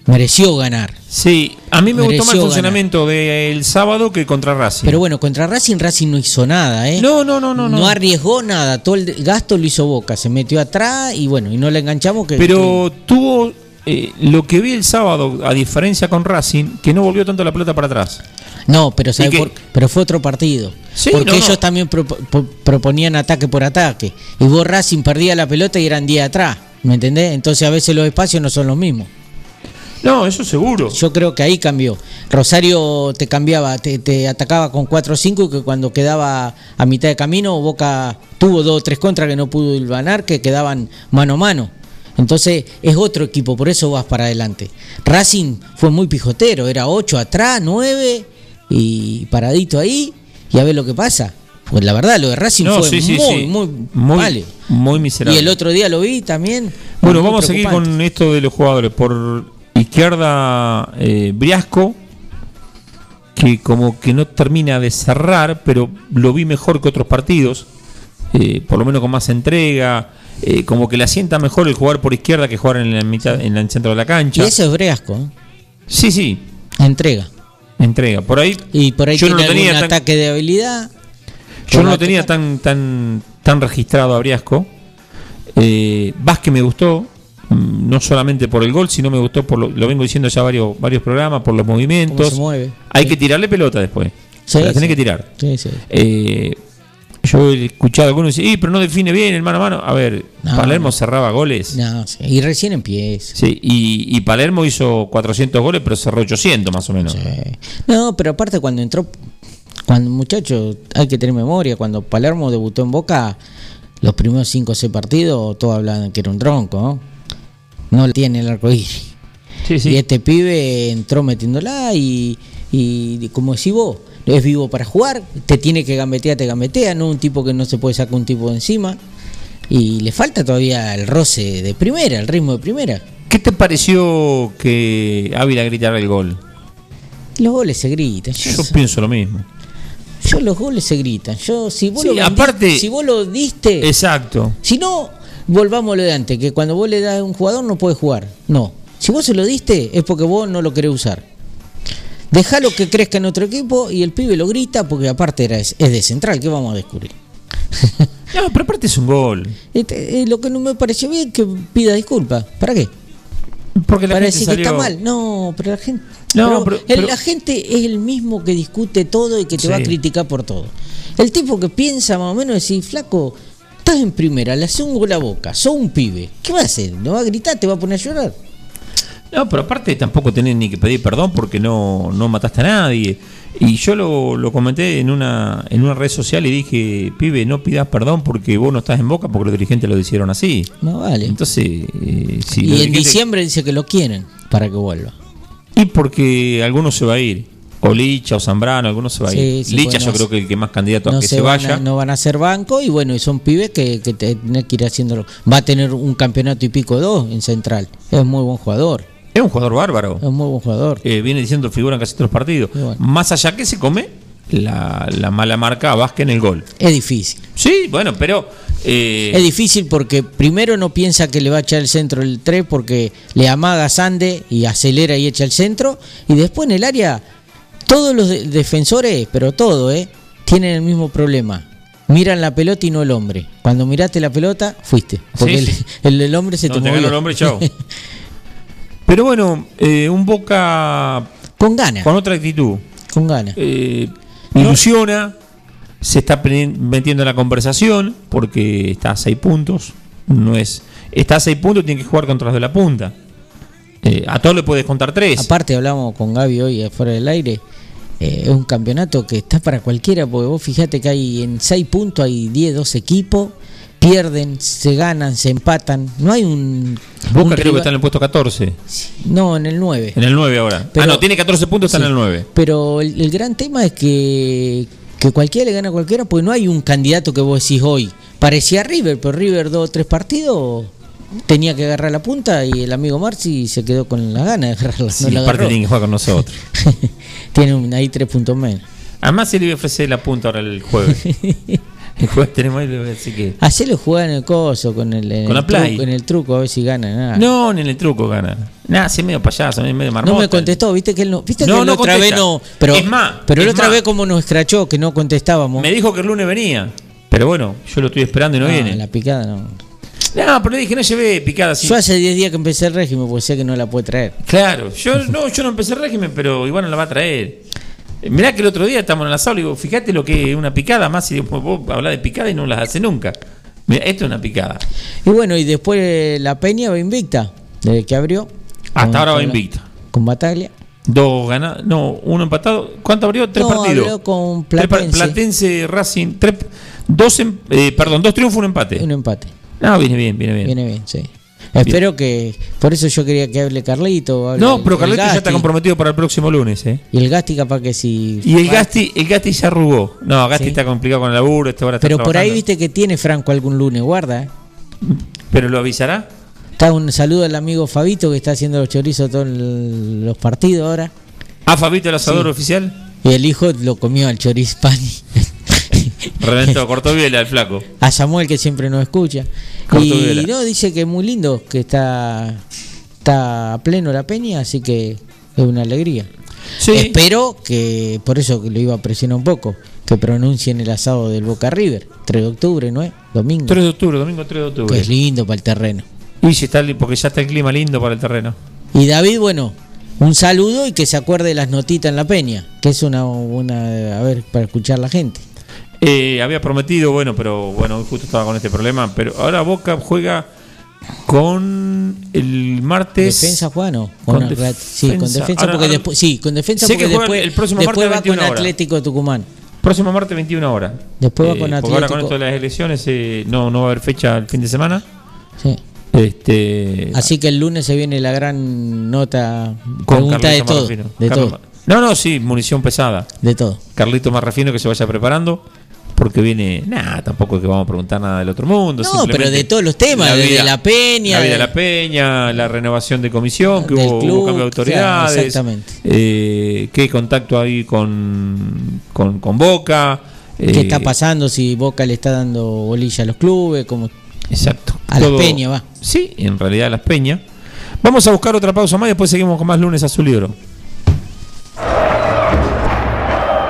mereció ganar. Sí, a mí me gustó más el funcionamiento del sábado que contra Racing. Pero bueno, contra Racing, Racing no hizo nada, ¿eh? No, no, no, no. No no. arriesgó nada, todo el gasto lo hizo Boca, se metió atrás y bueno, y no le enganchamos que... Pero tuvo eh, lo que vi el sábado, a diferencia con Racing, que no volvió tanto la pelota para atrás. No, pero ¿sabe ¿Y qué? por- pero fue otro partido. Sí, porque no, ellos no. también po- proponían ataque por ataque. Y vos Racing perdía la pelota y eran 10 atrás. ¿Me entendés? Entonces a veces los espacios no son los mismos. No, eso seguro. Yo creo que ahí cambió. Rosario te cambiaba, te, te atacaba con 4 o 5 que cuando quedaba a mitad de camino, Boca tuvo dos o tres contras que no pudo ganar, que quedaban mano a mano. Entonces es otro equipo, por eso vas para adelante. Racing fue muy pijotero, era 8 atrás, 9 y paradito ahí y a ver lo que pasa. Pues la verdad, lo de Racing No, fue sí, sí, muy, sí. muy, Muy, vale. muy miserable. Y el otro día lo vi también. Bueno, vamos a seguir con esto de los jugadores. Por izquierda, eh, Briasco, que como que no termina de cerrar, pero lo vi mejor que otros partidos, eh, por lo menos con más entrega, eh, como que le asienta mejor el jugar por izquierda que jugar en la mitad, en el centro de la Y cancha. ese es Breasco, ¿eh? Sí, sí, entrega. entrega. Por ahí, Y por ahí yo no tiene tenía tan- ataque de habilidad. Yo no lo tenía tan tan tan registrado a Briasco. Eh, Vázquez me gustó, no solamente por el gol, sino me gustó por lo, lo vengo diciendo ya varios varios programas, por los movimientos. se mueve. Hay Sí. que tirarle pelota después. Sí, la tenés que tirar. Sí, sí. Eh, yo he escuchado a algunos decir, "Y, pero no define bien el mano a mano. A ver, No, Palermo no. cerraba goles. No, sí. Y recién empieza. Sí, y, y Palermo hizo 400 goles, pero cerró 800 más o menos. No, pero aparte cuando entró, cuando muchachos, hay que tener memoria, cuando Palermo debutó en Boca, los primeros 5 o 6 partidos, todos hablaban que era un tronco, ¿no? No le tiene el arco iris. Sí, sí. Y este pibe entró metiéndola y, y como decís vos, es vivo para jugar, te tiene que gambetear, te gambetea, no un tipo que no se puede sacar un tipo de encima. Y le falta todavía el roce de primera, el ritmo de primera. ¿Qué te pareció que Ávila gritara el gol? Los goles se gritan. Yo, Yo pienso lo mismo. yo los goles se gritan. Yo si vos Sí, lo aparte- si vos lo diste, Exacto. si no volvamos a lo de antes, que cuando vos le das a un jugador no puede jugar. No. Si vos se lo diste es porque vos no lo querés usar. Dejalo que crezca en otro equipo y el pibe lo grita porque aparte era, es, de central, ¿qué vamos a descubrir? No, pero aparte es un gol. Este, eh, lo que no me pareció bien es que pida disculpas. ¿Para qué? Porque la Para gente decir que está mal. No, pero la gente. No, pero pero- el- pero- la gente es el mismo que discute todo y que te va a criticar por todo. El tipo que piensa más o menos decir, flaco, estás en primera, le haces un gol a boca, sos un pibe. ¿Qué va a hacer? ¿No va a gritar? ¿Te va a poner a llorar? No, pero aparte tampoco tenés ni que pedir perdón porque no, no mataste a nadie. Y yo lo, lo comenté en una, en una red social y dije, pibe, no pidas perdón porque vos no estás en boca porque los dirigentes lo hicieron así. No vale. Entonces, eh, si y en dirigentes- diciembre dice que lo quieren para que vuelva. Y porque alguno se va a ir. O Licha o Zambrano, algunos se va a ir. Sí, sí, Licha bueno, yo creo que el que más candidato a que se, van vaya. a, no van a ser banco y bueno, y son pibes que, que tienen que ir haciéndolo. Va a tener un campeonato y pico dos en Central. Es muy buen jugador. Es un jugador bárbaro. Es muy buen jugador. Eh, viene diciendo figura en casi todos los partidos. Bueno. Más allá que se come la, la mala marca a Vázquez en el gol. Es difícil. Sí, bueno, pero. eh, Es difícil porque primero no piensa que le va a echar el centro el 3 porque le amaga a Sande y acelera y echa el centro. Y después en el área, todos los de- defensores, pero todo, ¿eh? Tienen el mismo problema. Miran la pelota y no el hombre. Cuando miraste la pelota, fuiste. Porque Sí, el, el del hombre se No, te te movió. ganó el hombre, chao. pero bueno, eh, un Boca Con ganas. con otra actitud. Con ganas. Eh, ilusiona, se está metiendo en la conversación porque está a seis puntos. No es, está a seis puntos, tiene que jugar contra los de la punta. Eh, a todos le puedes contar tres. Aparte hablamos con Gaby hoy afuera del aire. eh, es un campeonato que está para cualquiera, porque vos fijate que hay en 6 puntos hay 10, 12 equipos, pierden, se ganan, se empatan. No hay un. Boca un creo que está en el puesto 14. No, en el 9. En el 9 ahora. Pero- ah, no, tiene 14 puntos, está en el 9. Pero el, el gran tema es que, que cualquiera le gana a cualquiera, porque no hay un candidato que vos decís hoy. Parecía River, pero River dos o tres partidos tenía que agarrar la punta y el amigo Marci se quedó con la gana de agarrarla. Sí, no la agarró. tiene que jugar con nosotros. Tiene un- ahí tres puntos menos. Además, se le voy a ofrecer la punta ahora el jueves. el jueves tenemos ahí, le voy a decir que. Hacelo jugar en el coso, con el, en Con el la Play. truco, en el truco, a ver si gana. nada. No, ni en el truco gana. Nada, se medio payaso, medio marmota. No me contestó, viste que él no. Viste No, que no otra vez no. Pero, Es más, pero la otra más. vez como nos escrachó que no contestábamos. Me dijo que el lunes venía. Pero bueno, yo lo estoy esperando y no Ah, viene. La picada no. No, pero le dije, no llevé picada así. Yo hace 10 días que empecé el régimen, porque sé que no la puede traer. Claro, yo no, yo no empecé el régimen, pero igual no la va a traer. Eh, Mirá que el otro día estamos en la sala y digo, fíjate lo que es una picada, más si vos, hablás de picada y no las hace nunca. Mirá, esto es una picada. Y bueno, y después eh, la Peña va invicta, desde que abrió. Hasta ahora va invicta. Con Bataglia. Dos ganados, no, uno empatado. ¿Cuánto abrió? Tres No, partidos. abrió con Tres Platense. Platense, Racing, tres, dos, em- eh, perdón, dos triunfos, un empate. Un empate. No, viene bien, viene bien. Viene bien, sí. Espero que. Por eso yo quería que hable Carlito. hable No, el- pero el Carleto ya está comprometido para el próximo lunes, ¿eh? Y el Gasti capaz que si. Y el Gasti, el Gasti ya arrugó. No, Gasti Sí. está complicado con el laburo, este ahora está Pero por ahí viste que tiene Franco algún lunes, guarda. eh. Pero lo avisará. Está un saludo al amigo Fabito que está haciendo los chorizos todos los partidos ahora. ¿A Fabito el asador Sí. oficial? Y el hijo lo comió al choriz pani. Reventó, cortó bien al flaco. A Samuel que siempre nos escucha. Y no, dice que es muy lindo, que está, está a pleno la peña, así que es una alegría. Sí. Espero que, por eso que lo iba a presionar un poco, que pronuncien el asado del Boca River, 3 de octubre, ¿no es? Domingo. 3 de octubre, domingo 3 de Que octubre. es lindo para el terreno. Y si está, porque ya está el clima lindo para el terreno. Y David, bueno, un saludo y que se acuerde de las notitas en la peña, que es una, una a ver, para escuchar la gente. Eh, había prometido, bueno, pero bueno, hoy justo estaba con este problema. Pero ahora Boca juega con el martes. Defensa Con con Atlet- sí, con defensa. defensa Ahora- porque ahora- después sí, con defensa Sé porque después, el próximo después martes va 21 con. Atlético de Tucumán. Próximo martes 21 horas. Después va Eh, con porque ahora con Atlético. esto de las elecciones eh, no, no va a haber fecha el fin de semana. Sí. Este, Así que el lunes se viene la gran nota con pregunta de Carlito todo, Marrafino. de todo, No, no, sí, munición pesada. de todo. Carlito Marrafino que se vaya preparando. Porque viene, nada, tampoco es que vamos a preguntar nada del otro mundo. No, pero de todos los temas, desde la peña, La vida de de- la peña, la renovación de comisión, que hubo, club, hubo cambio de autoridades. claro, exactamente. eh, qué contacto hay con, con, con Boca. ¿Qué eh, está pasando si Boca le está dando bolilla a los clubes? Como Exacto. A la peña va. Sí, en realidad a las peñas. Vamos a buscar otra pausa más y después seguimos con más lunes azul y oro.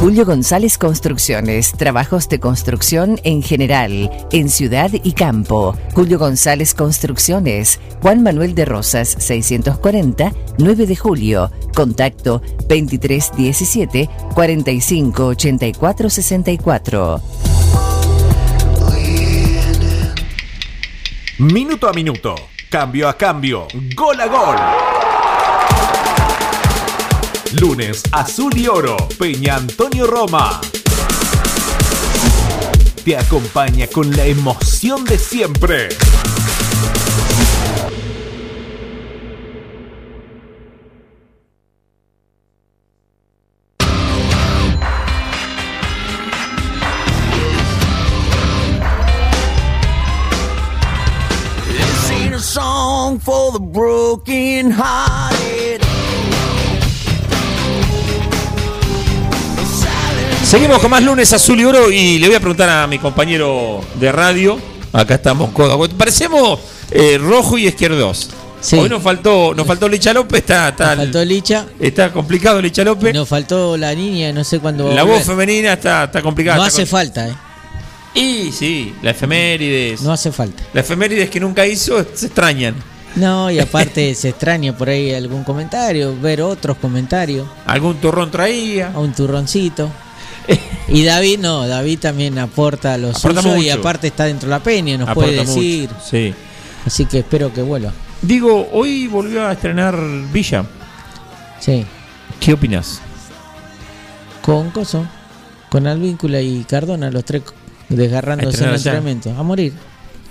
Julio González Construcciones, trabajos de construcción en general, en ciudad y campo. Julio González Construcciones, Juan Manuel de Rosas, 640, 9 de julio. Contacto 2317 4584 64. Minuto a minuto, cambio a cambio, gol a gol. Lunes Azul y Oro, Peña Antonio Roma. Te acompaña con la emoción de siempre. For the broken hearted. Seguimos con más lunes azul y oro y le voy a preguntar a mi compañero de radio. Acá estamos codo. Parecemos eh, rojo y izquierdos. Hoy nos faltó, nos faltó Licha López, está, está, faltó Licha. está complicado Licha López. Nos faltó la niña, no sé cuándo. va a La voz femenina está, está complicada. No está hace con- falta, ¿eh? Y sí, la efemérides. No hace falta. La efemérides que nunca hizo se extrañan. No, y aparte se extraña por ahí algún comentario, ver otros comentarios. Algún turrón traía. Un turroncito. Y David, no, David también aporta lo Aporta suyo y aparte está dentro de la peña, nos Aporta puede mucho, decir. Sí. Así que espero que vuelva. Digo, hoy volvió a estrenar Villa. Sí. ¿Qué opinas? Con Coso, con Alvíncula y Cardona, los tres desgarrándose en el entrenamiento. A morir.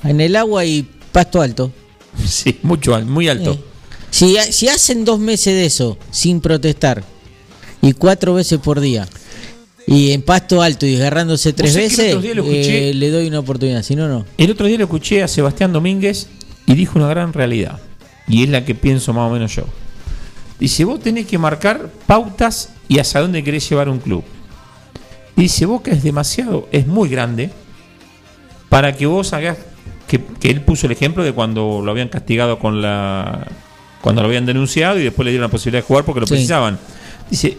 En el agua y pasto alto. Sí, mucho, muy alto. Si, si hacen dos meses de eso, sin protestar, y cuatro veces por día, y en pasto alto y desgarrándose tres veces, escuché? eh, le doy una oportunidad. Si no, no. El otro día lo escuché a Sebastián Domínguez y dijo una gran realidad. Y es la que pienso más o menos yo. Dice, vos tenés que marcar pautas y hacia dónde querés llevar un club. Dice, Boca es demasiado, es muy grande para que vos hagas, que, que él puso el ejemplo de cuando lo habían castigado con la... Cuando lo habían denunciado y después le dieron la posibilidad de jugar porque lo Sí. precisaban. Dice,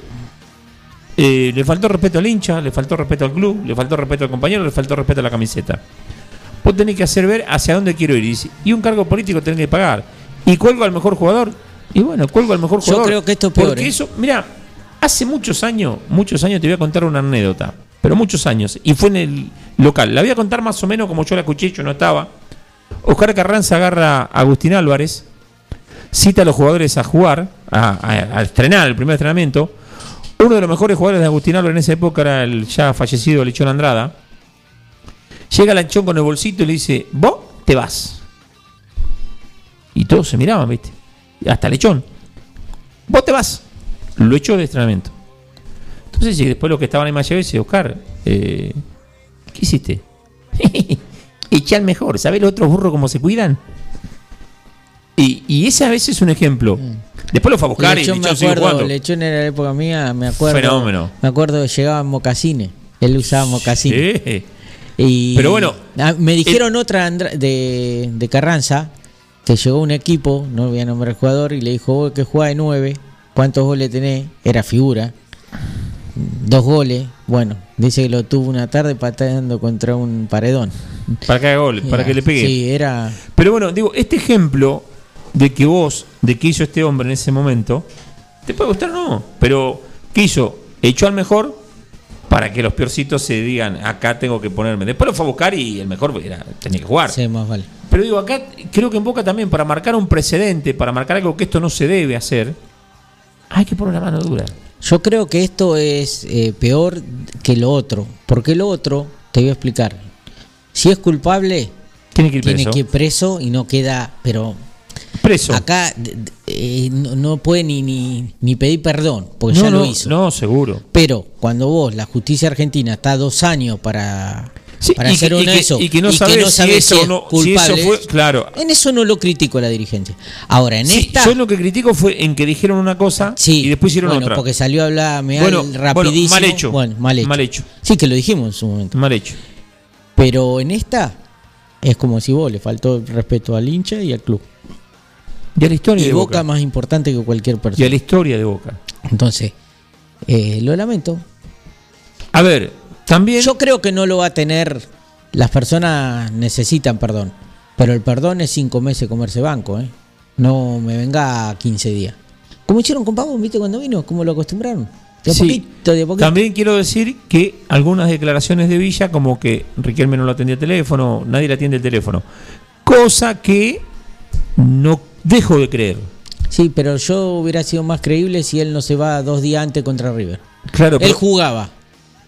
eh, le faltó respeto al hincha, le faltó respeto al club, le faltó respeto al compañero, le faltó respeto a la camiseta. Vos tenés que hacer ver hacia dónde quiero ir. Y, un cargo político tenés que pagar. Y cuelgo al mejor jugador. Y bueno, cuelgo al mejor Yo jugador. creo que esto es peor, Porque ¿eh? eso, mira, hace muchos años, muchos años te voy a contar una anécdota. Pero muchos años. Y fue en el local. La voy a contar más o menos como yo la escuché, yo no estaba. Oscar Carranza agarra a Agustín Álvarez, cita a los jugadores a jugar, a, a- a estrenar el primer entrenamiento. Uno de los mejores jugadores de Agustín Álvarez en esa época era el ya fallecido Lechón Andrada. Llega Lanchón con el bolsito y le dice, vos te vas. Y todos se miraban, ¿viste? Hasta Lechón. Vos te vas. Lo echó de entrenamiento. Entonces, y después los que estaban más allá dice, Oscar, eh, ¿qué hiciste? Eché al mejor. ¿Sabés los otros burros cómo se cuidan? Y, y ese a veces es un ejemplo. Después lo fue a buscar y Lechón, me Lechón siguió acuerdo. Lechón era la época mía, me acuerdo. Fenómeno. Me acuerdo que llegaba en mocasines. Él usaba mocasines. Sí. Y Pero bueno, ah, me dijeron otra de, de Carranza que llegó un equipo, no voy a nombrar el jugador, y le dijo, vos que juega de 9, ¿cuántos goles tenés? Era figura. Dos goles, bueno, dice que lo tuvo una tarde pateando contra un paredón. Para que haga goles, para que le pegue. Sí, era. Pero bueno, digo, este ejemplo de que vos, de que hizo este hombre en ese momento, te puede gustar o no, pero ¿qué hizo? Echó al mejor para que los peorcitos se digan, acá tengo que ponerme. Después lo fue a buscar y el mejor era, tenía que jugar. Sí, más vale. Pero digo, acá creo que en Boca también, para marcar un precedente, para marcar algo que esto no se debe hacer, hay que poner la mano dura. Yo creo que esto es eh, peor que lo otro, porque lo otro, te voy a explicar, si es culpable, tiene que ir preso, que ir preso y no queda, pero Acá eh, no, no puede ni, ni, ni pedir perdón, porque no, ya no, lo hizo. No, seguro. Pero cuando vos, la justicia argentina, está dos años para, Sí, para y hacer que- y uno que- eso y que no sabés si eso es no- si eso culpable, fue- claro. En eso no lo critico a la dirigencia. Ahora, en Sí, esta. Yo lo que critico fue en que dijeron una cosa y después hicieron bueno, otra. porque salió a hablar Bueno, rapidísimo. bueno, mal hecho. Bueno, mal hecho. Mal hecho. Sí, que lo dijimos en su momento. Mal hecho. Pero en esta es como si vos le faltó el respeto al hincha y al club. Y a la historia y de Boca, Boca. más importante que cualquier Y persona. a la historia de Boca. Entonces, eh, lo lamento. A ver, también. Yo creo que no lo va a tener. Las personas necesitan perdón. Pero el perdón es cinco meses comerse banco, ¿eh? No me venga a 15 días. Como hicieron con Pavón, ¿viste? Cuando vino, como lo acostumbraron. De Sí. poquito, de poquito. También quiero decir que algunas declaraciones de Villa, como que Riquelme no lo atendía el teléfono, nadie le atiende el teléfono. Cosa que no dejo de creer. Sí, pero yo hubiera sido más creíble si él no se va dos días antes contra River. Claro, Él pero- jugaba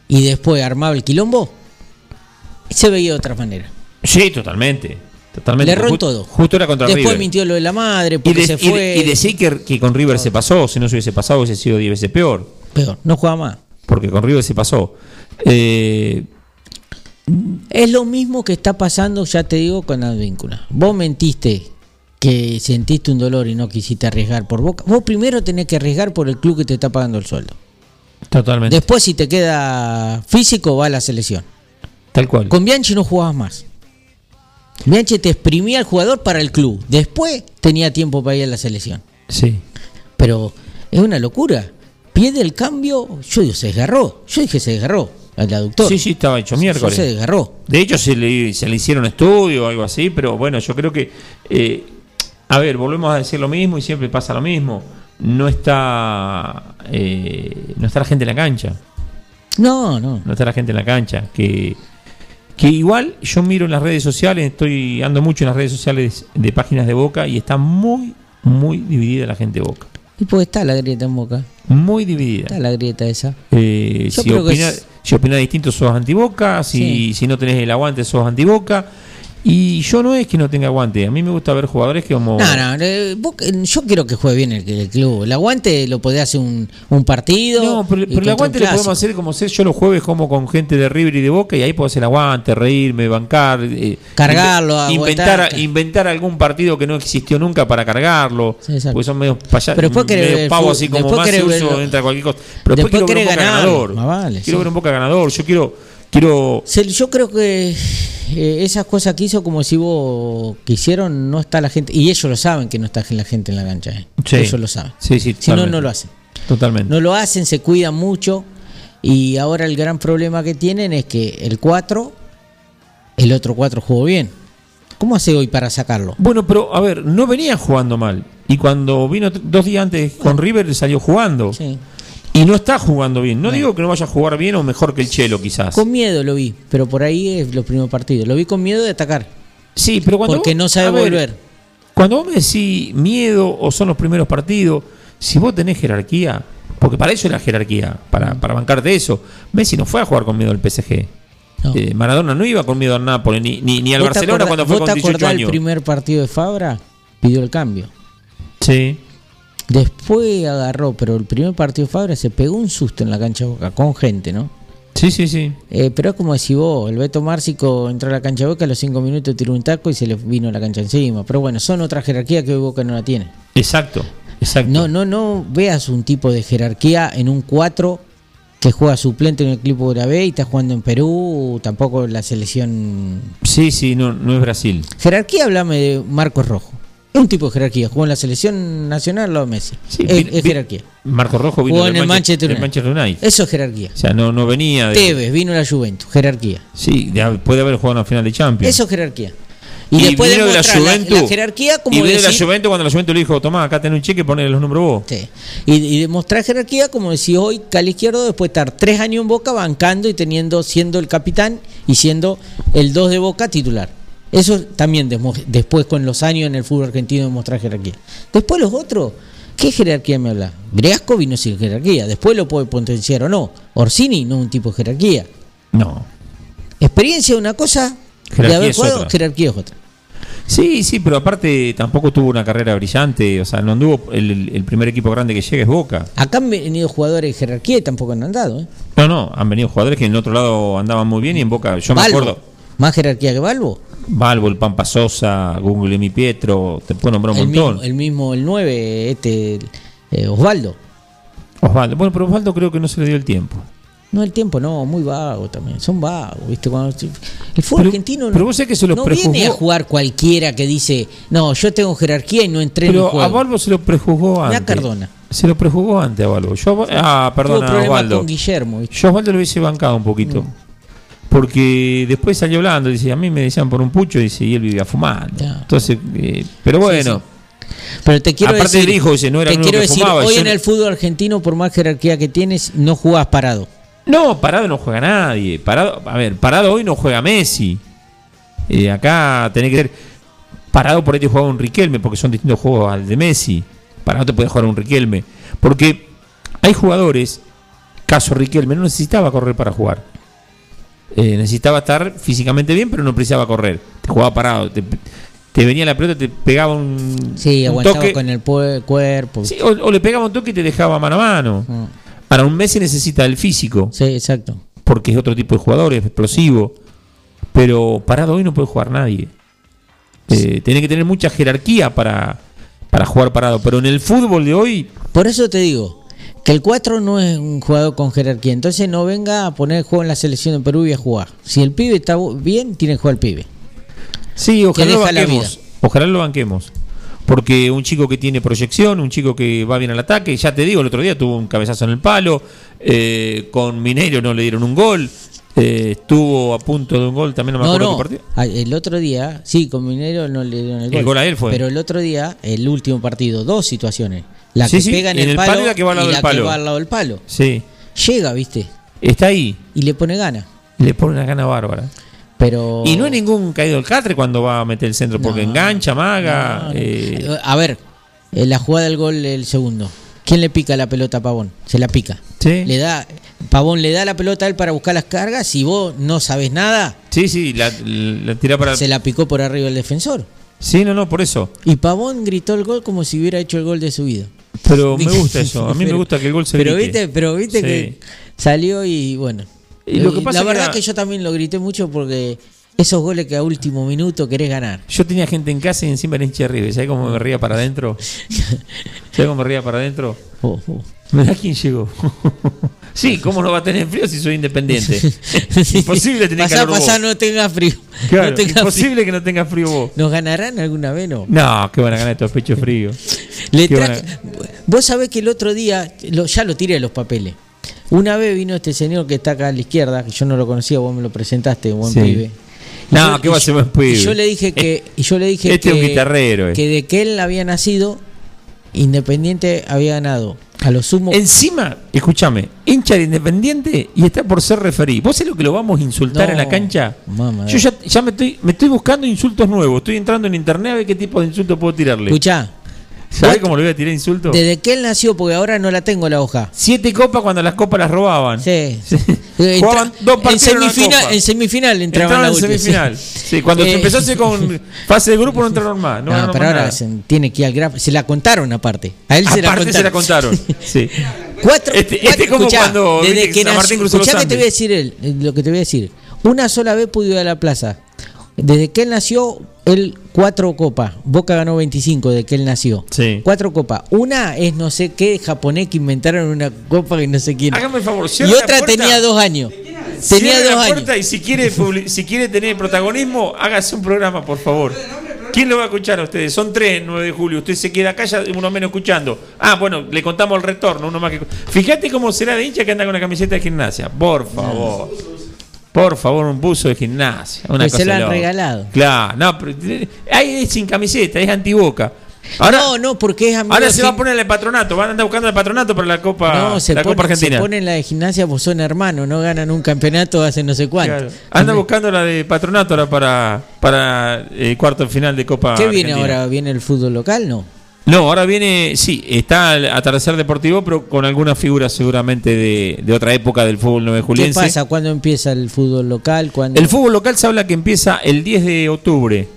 y después armaba el quilombo. Se veía de otra manera. Sí, totalmente. Totalmente. Le erró todo. Justo era contra Después River. mintió lo de la madre Y, de- se y de- fue. y decir que, que con River se pasó, si no se hubiese pasado hubiese sido 10 veces peor. Peor, no juega más. Porque con River se pasó. Eh, Es lo mismo que está pasando, ya te digo, con Advíncula. Vos mentiste que sentiste un dolor y no quisiste arriesgar por boca. Vos primero tenés que arriesgar por el club que te está pagando el sueldo. totalmente. Después, si te queda físico, va a la selección. Tal cual. Con Bianchi no jugabas más. Bianchi te exprimía al jugador para el club. Después tenía tiempo para ir a la selección. Sí. Pero es una locura. Pide el cambio. Yo digo, se desgarró. Yo dije, se desgarró. Al aductor. Sí, sí, estaba hecho miércoles. Se desgarró. De hecho, se le, se le hicieron estudio o algo así, pero bueno, yo creo que. eh, a ver, volvemos a decir lo mismo y siempre pasa lo mismo. No está. eh, no está la gente en la cancha. No, no. No está la gente en la cancha. Que, que igual yo miro en las redes sociales, estoy ando mucho en las redes sociales de páginas de Boca y está muy, muy dividida la gente de Boca. Y pues está la grieta en boca. Muy dividida. Está la grieta esa. Eh, Yo si, opina, es- si opinás distinto sos antiboca, si, Sí. si no tenés el aguante sos antiboca. Y yo no es que no tenga aguante, a mí me gusta ver jugadores que como... No, no, eh, Boca- yo quiero que juegue bien el, el club. El aguante lo podés hacer un, un partido. No, pero, el aguante lo podemos hacer como ser yo los jueves como con gente de River y de Boca y ahí puedo hacer aguante, reírme, bancar, eh, Cargarlo, aguantar. inventar, inventar algún partido que no existió nunca para cargarlo, exacto. porque son medio payasos, medio el pavos así como más uso, verlo- entra cualquier cosa. Pero después, después quiero ver un Boca ganar. ganador. Vale, quiero sí. ver un Boca ganador, yo quiero quiero Yo creo que eh, esas cosas que hizo, como si vos que hicieron, no está la gente. Y ellos lo saben que no está la gente en la cancha. eh. Sí. Ellos lo saben. Sí, sí, si no, no lo hacen. Totalmente. No lo hacen, se cuidan mucho. Y ahora el gran problema que tienen es que el 4, el otro 4 jugó bien. ¿Cómo hace hoy para sacarlo? Bueno, pero a ver, no venía jugando mal. Y cuando vino dos días antes con River salió jugando. Y no está jugando bien. No digo que no vaya a jugar bien o mejor que el Chelo, quizás. Con miedo lo vi, pero por ahí es los primeros partidos. Lo vi con miedo de atacar. Sí, pero cuando Porque vos- no sabe ver, volver. Cuando vos me decís miedo o son los primeros partidos, si vos tenés jerarquía, porque para eso es la jerarquía, para, para bancarte eso. Messi no fue a jugar con miedo al PSG. Eh, Maradona no iba con miedo al Nápoles, ni, ni, ni al ¿Vos te Barcelona acordás- cuando fue con te 18 acordás años. el primer partido de Fabra? Pidió el cambio. Sí. Después agarró, pero el primer partido de Fabra se pegó un susto en la cancha de Boca, con gente, ¿no? Sí, sí, sí. Eh, pero es como decís vos, el Beto Márcico entró a la cancha de Boca, a los cinco minutos tiró un taco y se le vino la cancha encima. Pero bueno, son otra jerarquía que hoy Boca no la tiene. Exacto, exacto. No, no, no veas un tipo de jerarquía en un 4 que juega suplente en el equipo de la B y está jugando en Perú, tampoco la selección. Sí, sí, no, no es Brasil. Jerarquía, hablame de Marcos Rojo. Un tipo de jerarquía. Jugó en la selección nacional de Messi. Sí, es, vi- es vi- jerarquía. Marco Rojo vino Jugó en el Manchester United. Manchester United. Eso es jerarquía. O sea, no, no venía de. Tevez vino a la Juventus. Jerarquía. Sí, de- puede haber jugado en la final de Champions. Eso es jerarquía. Y, después vino de la Juventus. la jerarquía como y vino de la decir- Juventus cuando la Juventus le dijo, tomá, acá tenés un cheque, ponele los números vos. Sí. Y, y demostrar jerarquía como decir hoy Cali Izquierdo después de estar tres años en Boca bancando y teniendo siendo el capitán y siendo el 2 de Boca titular. Eso también después con los años en el fútbol argentino demostrar jerarquía. Después los otros, ¿qué jerarquía me habla? Briasco vino sin jerarquía, después lo puede potenciar o no. Orsini no es un tipo de jerarquía. No. Experiencia es una cosa, de Jerarquía haber es jugado, otra. jerarquía es otra. Sí, sí, pero aparte tampoco tuvo una carrera brillante. O sea, no anduvo. El, primer equipo grande que llega es Boca. Acá han venido jugadores de jerarquía y tampoco han andado. ¿eh? No, no, han venido jugadores que en el otro lado andaban muy bien y en Boca. Yo me acuerdo. Más jerarquía que Balbo. Balbo, el Pampa Sosa, Google Mi Pietro, te puedo nombrar un el montón. mismo, el mismo, el 9, este, eh, Osvaldo. Osvaldo. Bueno, pero Osvaldo creo que no se le dio el tiempo. No, el tiempo no, muy vago también. Son vagos, ¿viste? Cuando, el fútbol Pero- argentino no, pero vos sabés que se lo no viene a jugar cualquiera que dice, no, yo tengo jerarquía y no entré en el Pero a juego. Balbo se lo prejuzgó Mirá antes. Cardona. Se lo prejuzgó antes a Balbo. Yo, ah, perdona, problemas Osvaldo. con Guillermo. ¿viste? Yo a Osvaldo lo hubiese bancado un poquito. Porque después salió hablando, dice, a mí me decían por un pucho, dice, y él vivía fumando. Entonces, eh, pero bueno. Pero te quiero Aparte decir, dijo, dice, no era te quiero que decir, fumaba, hoy en no- el fútbol argentino, por más jerarquía que tienes, no jugás parado. No, parado no juega nadie. Parado, a ver, parado hoy no juega Messi. Eh, acá tenés que ser parado por ahí te juega un Riquelme, porque son distintos juegos al de Messi. Parado te puede jugar un Riquelme. Porque hay jugadores, caso Riquelme, no necesitaba correr para jugar. Eh, necesitaba estar físicamente bien, pero no precisaba correr. Te jugaba parado. Te, te venía la pelota, te pegaba un, Sí, un aguantaba toque. con el cuerpo. Sí, o, o le pegaba un toque y te dejaba mano a mano. Para un Messi necesita el físico. Sí, exacto. Porque es otro tipo de jugador, es explosivo. Pero parado hoy no puede jugar nadie. Eh, tiene que tener mucha jerarquía para, para jugar parado. Pero en el fútbol de hoy, Por eso te digo que el 4 no es un jugador con jerarquía. Entonces no venga a poner el juego en la selección de Perú y a jugar. Si el pibe está bien, tiene que jugar el pibe. sí, ojalá lo banquemos. Ojalá lo banquemos. Porque un chico que tiene proyección, un chico que va bien al ataque, ya te digo, el otro día tuvo un cabezazo en el palo, eh, con Mineiro no le dieron un gol, eh, estuvo a punto de un gol, también no me No, acuerdo no. qué partido. Ah, El otro día, sí, con Minero no le dieron el gol. El gol a él fue. Pero el otro día, el último partido, dos situaciones. La Sí, que sí, pega en, en el, el palo, palo y la que va al lado del la que palo. va al lado del palo. Sí, Llega, ¿viste? está ahí, Y le pone gana. le pone una gana bárbara. Pero. Y no es ningún caído del catre cuando va a meter el centro, porque engancha, maga. No, no. eh, A ver, eh, la jugada del gol el segundo. ¿Quién le pica la pelota a Pavón? Se la pica. Sí. Le da, Pavón le da la pelota a él para buscar las cargas. y vos no sabes nada, sí, sí, la, la tira para. se la picó por arriba el defensor. Sí, no, no, por eso. Y Pavón gritó el gol como si hubiera hecho el gol de su vida. Pero me gusta eso. A mí me gusta que el gol se Pero grite. viste, pero viste Sí. que salió y bueno. Y lo que pasa la que verdad era- que yo también lo grité mucho porque esos goles que a último minuto querés ganar. Yo tenía gente en casa y encima era hincha de River. ¿Sabes cómo me ría para adentro? ¿Sabes cómo me ría para adentro? Oh, oh. Mirá quién llegó. sí, ¿cómo no va a tener frío si soy independiente? Imposible tener Pasá, calor vos. pasá, no tengas frío. Claro, no tengas imposible frío. que no tengas frío vos. ¿Nos ganarán alguna vez no? No, que van a ganar estos pechos fríos. Le Vos sabés que el otro día, lo- ya lo tiré de los papeles. Una vez vino este señor que está acá a la izquierda, que yo no lo conocía, vos me lo presentaste, buen Sí. pibe. No, yo- ¿qué va a ser buen pibe? Y yo le dije que, y yo le dije Este es que, un guitarrero, eh. que de que él había nacido, Independiente había ganado. A lo sumo. Encima, escúchame, hincha de Independiente y está por ser referí. ¿Vos sabés lo que lo vamos a insultar No, en la cancha? mamá. Yo ya, ya me, estoy, me estoy buscando insultos nuevos. Estoy entrando en internet a ver qué tipo de insultos puedo tirarle. Escuchá, ¿Sabés cómo le voy a tirar insultos? desde que él nació, porque ahora no la tengo la hoja. Siete copas cuando las copas las robaban. Sí. Jugaban Entra- dos partidos en semifinal, en semifinal entraban Entraron la en última, semifinal. sí. Sí, cuando Eh, se empezase con fase de grupo no entraron más. No, No, pero ahora se- tiene que ir al grafo. Se la contaron aparte. A él se la Aparte contaron. se la contaron. Sí. Cuatro, Este- cuatro- este como escuchá, cuando desde que nació, te voy a decir él, eh, lo que te voy a decir. Una sola vez pudo ir a la plaza. Desde que él nació, él cuatro copas. Boca ganó 25 desde que él nació. Sí. Cuatro copas. Una es no sé qué japonés que inventaron una copa que no sé quién. Hágame el favor, y la otra tenía dos años. Tenía dos la años. y si quiere, si quiere tener protagonismo, hágase un programa, por favor. ¿Quién lo va a escuchar a ustedes? Son tres 9 de julio. Usted se queda acá, ya uno menos escuchando. Ah, bueno, le contamos el retorno, uno más que. Fíjate cómo será de hincha que anda con una camiseta de gimnasia. Por favor. Por favor, un buzo de gimnasia. Una Pues se cosa lo han loca. regalado. Claro, no, pero, eh, ahí es sin camiseta, es antiboca. Ahora, no, no, porque es amigo ahora se va a poner el patronato, van a andar buscando el patronato para la Copa, No, se, la pone- Copa Argentina. se ponen la de gimnasia, pues son hermanos, no ganan un campeonato hace no sé cuánto. Claro. Anda buscando la de patronato ahora para, para el cuarto de final de Copa ¿Qué viene Argentina. ahora? ¿Viene el fútbol local? No. No, ahora viene, sí, está el atardecer deportivo, pero con algunas figuras seguramente de, de otra época del fútbol 9 ¿Qué juliense. pasa? ¿Cuándo empieza el fútbol local? ¿Cuándo? El fútbol local se habla que empieza el 10 de octubre.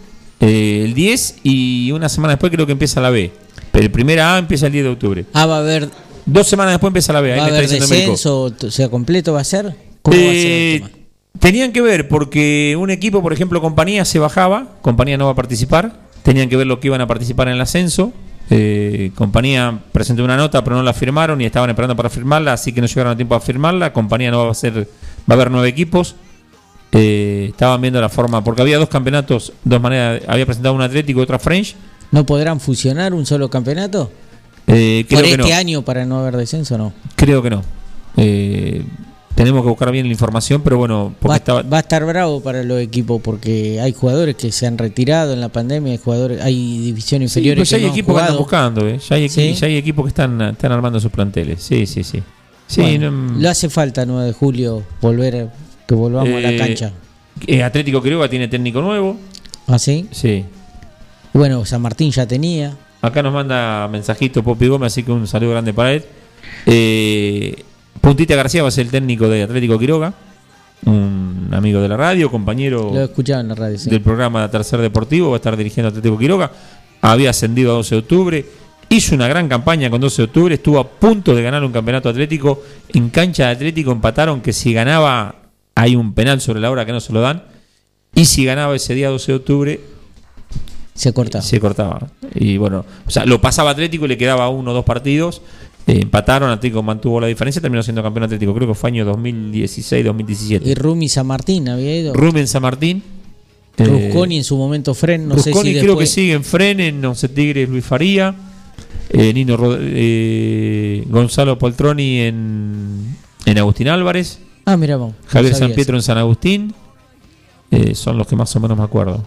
Eh, el 10 y una semana después creo que empieza la B. Pero el primera A empieza el 10 de octubre. Ah, va a haber, Dos semanas después empieza la B. Ahí va a haber descenso, o sea, completo va a ser. ¿Cómo va a ser el Eh, tema? tenían que ver, porque un equipo, por ejemplo, compañía se bajaba, compañía no va a participar, tenían que ver lo que iban a participar en el ascenso. Eh, compañía presentó una nota, pero no la firmaron y estaban esperando para firmarla, así que no llegaron a tiempo a firmarla. Compañía no va a ser, va a haber nueve equipos. Eh, estaban viendo la forma, porque había dos campeonatos, dos maneras, había presentado un Atlético y otra French. ¿No podrán fusionar un solo campeonato? Eh, creo ¿Por que este no. año para no haber descenso no? Creo que no. Eh, tenemos que buscar bien la información, pero bueno, porque Va, estaba, va a estar bravo para los equipos porque hay jugadores que se han retirado en la pandemia, hay jugadores, hay divisiones Sí, inferiores pues ya que hay no equipos que andan buscando, ¿eh? ya, hay equi- ¿Sí? ya hay equipos que están, están armando sus planteles. Sí, sí, sí. Sí, Bueno, no- Lo hace falta 9 de julio volver que volvamos a la eh, cancha. eh, Atlético Quiroga tiene técnico nuevo. ¿Ah, sí? Sí. Bueno, San Martín ya tenía. Acá nos manda mensajito Popi Gómez, así que un saludo grande para él. Eh, Puntita García va a ser el técnico de Atlético Quiroga. Un amigo de la radio, compañero Lo he escuchado en la radio. sí. del programa Tercer Deportivo, va a estar dirigiendo Atlético Quiroga. Había ascendido a 12 de octubre. Hizo una gran campaña con 12 de octubre. Estuvo a punto de ganar un campeonato atlético. En cancha de Atlético empataron que si ganaba, hay un penal sobre la hora que no se lo dan. Y si ganaba ese día 12 de octubre, se cortaba. Se cortaba. Y bueno, o sea, lo pasaba Atlético y le quedaba uno o dos partidos. Eh, empataron, Atlético mantuvo la diferencia, terminó siendo campeón Atlético. Creo que fue año 2016-2017. Y Rumi San Martín había ido. Rumen San Martín. eh, Rusconi en su momento Fren, no sé Rusconi si creo después... que sigue en Frenen, Once Tigres Luis Faría, eh, Nino Rod- eh, Gonzalo Poltroni en, en Agustín Álvarez, Ah, mira, vamos. no Javier San Pietro en San Agustín, son los que más o menos me acuerdo.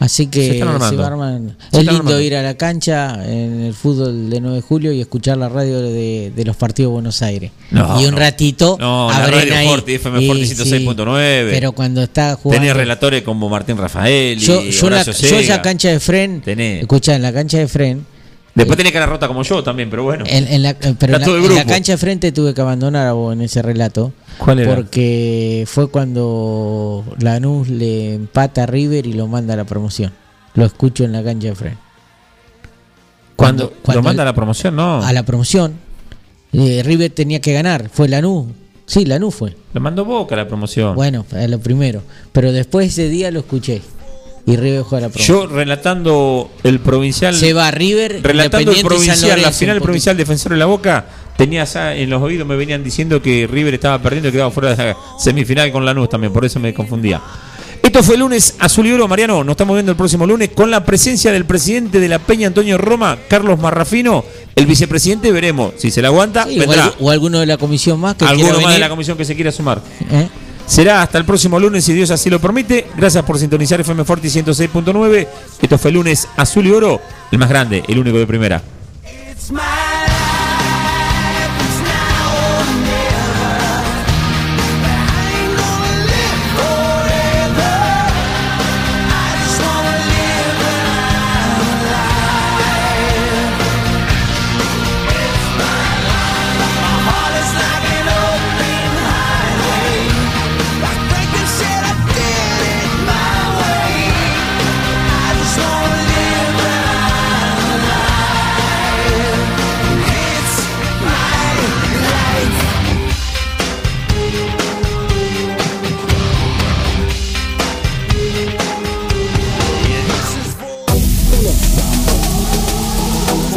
Así que Se se Es lindo armando. ir a la cancha en el fútbol de 9 de julio y escuchar la radio de, de los partidos de Buenos Aires. No, y un no. ratito No, la radio ahí. Forti, FM Forti sí, 106.9. Pero cuando está jugando. Tenés relatores como Martín Rafael y yo, yo, la, yo esa cancha de Fren, Tenés. escucha, en la cancha de Fren, Después tenés cara rota como yo también, pero bueno. en, en la, eh, pero en la, en cancha de frente tuve que abandonar a vos en ese relato. ¿Cuál era? Porque fue cuando Lanús le empata a River y lo manda a la promoción. Lo escucho en la cancha de Fren. Cuando, cuando lo manda el- a la promoción, no. a la promoción. eh, River tenía que ganar, fue Lanús. Sí, Lanús fue. Lo mandó Boca a la promoción. Bueno, es lo primero. Pero después ese día lo escuché. Y River juega la promoción. Yo relatando el provincial. Se va River, Relatando el provincial, la final provincial defensor de la Boca, tenía en los oídos, me venían diciendo que River estaba perdiendo y quedaba fuera de la semifinal con Lanús también, por eso me confundía. Esto fue el lunes Azul y Oro, Mariano. Nos estamos viendo el próximo lunes con la presencia del presidente de la Peña Antonio Roma, Carlos Marrafino. El vicepresidente veremos si se la aguanta. Sí, vendrá o alguno de la comisión más que alguno más de la comisión que se quiera sumar. ¿Eh? Será hasta el próximo lunes, si Dios así lo permite. Gracias por sintonizar FM Forti 106.9. Esto fue el lunes Azul y Oro, el más grande, el único de primera.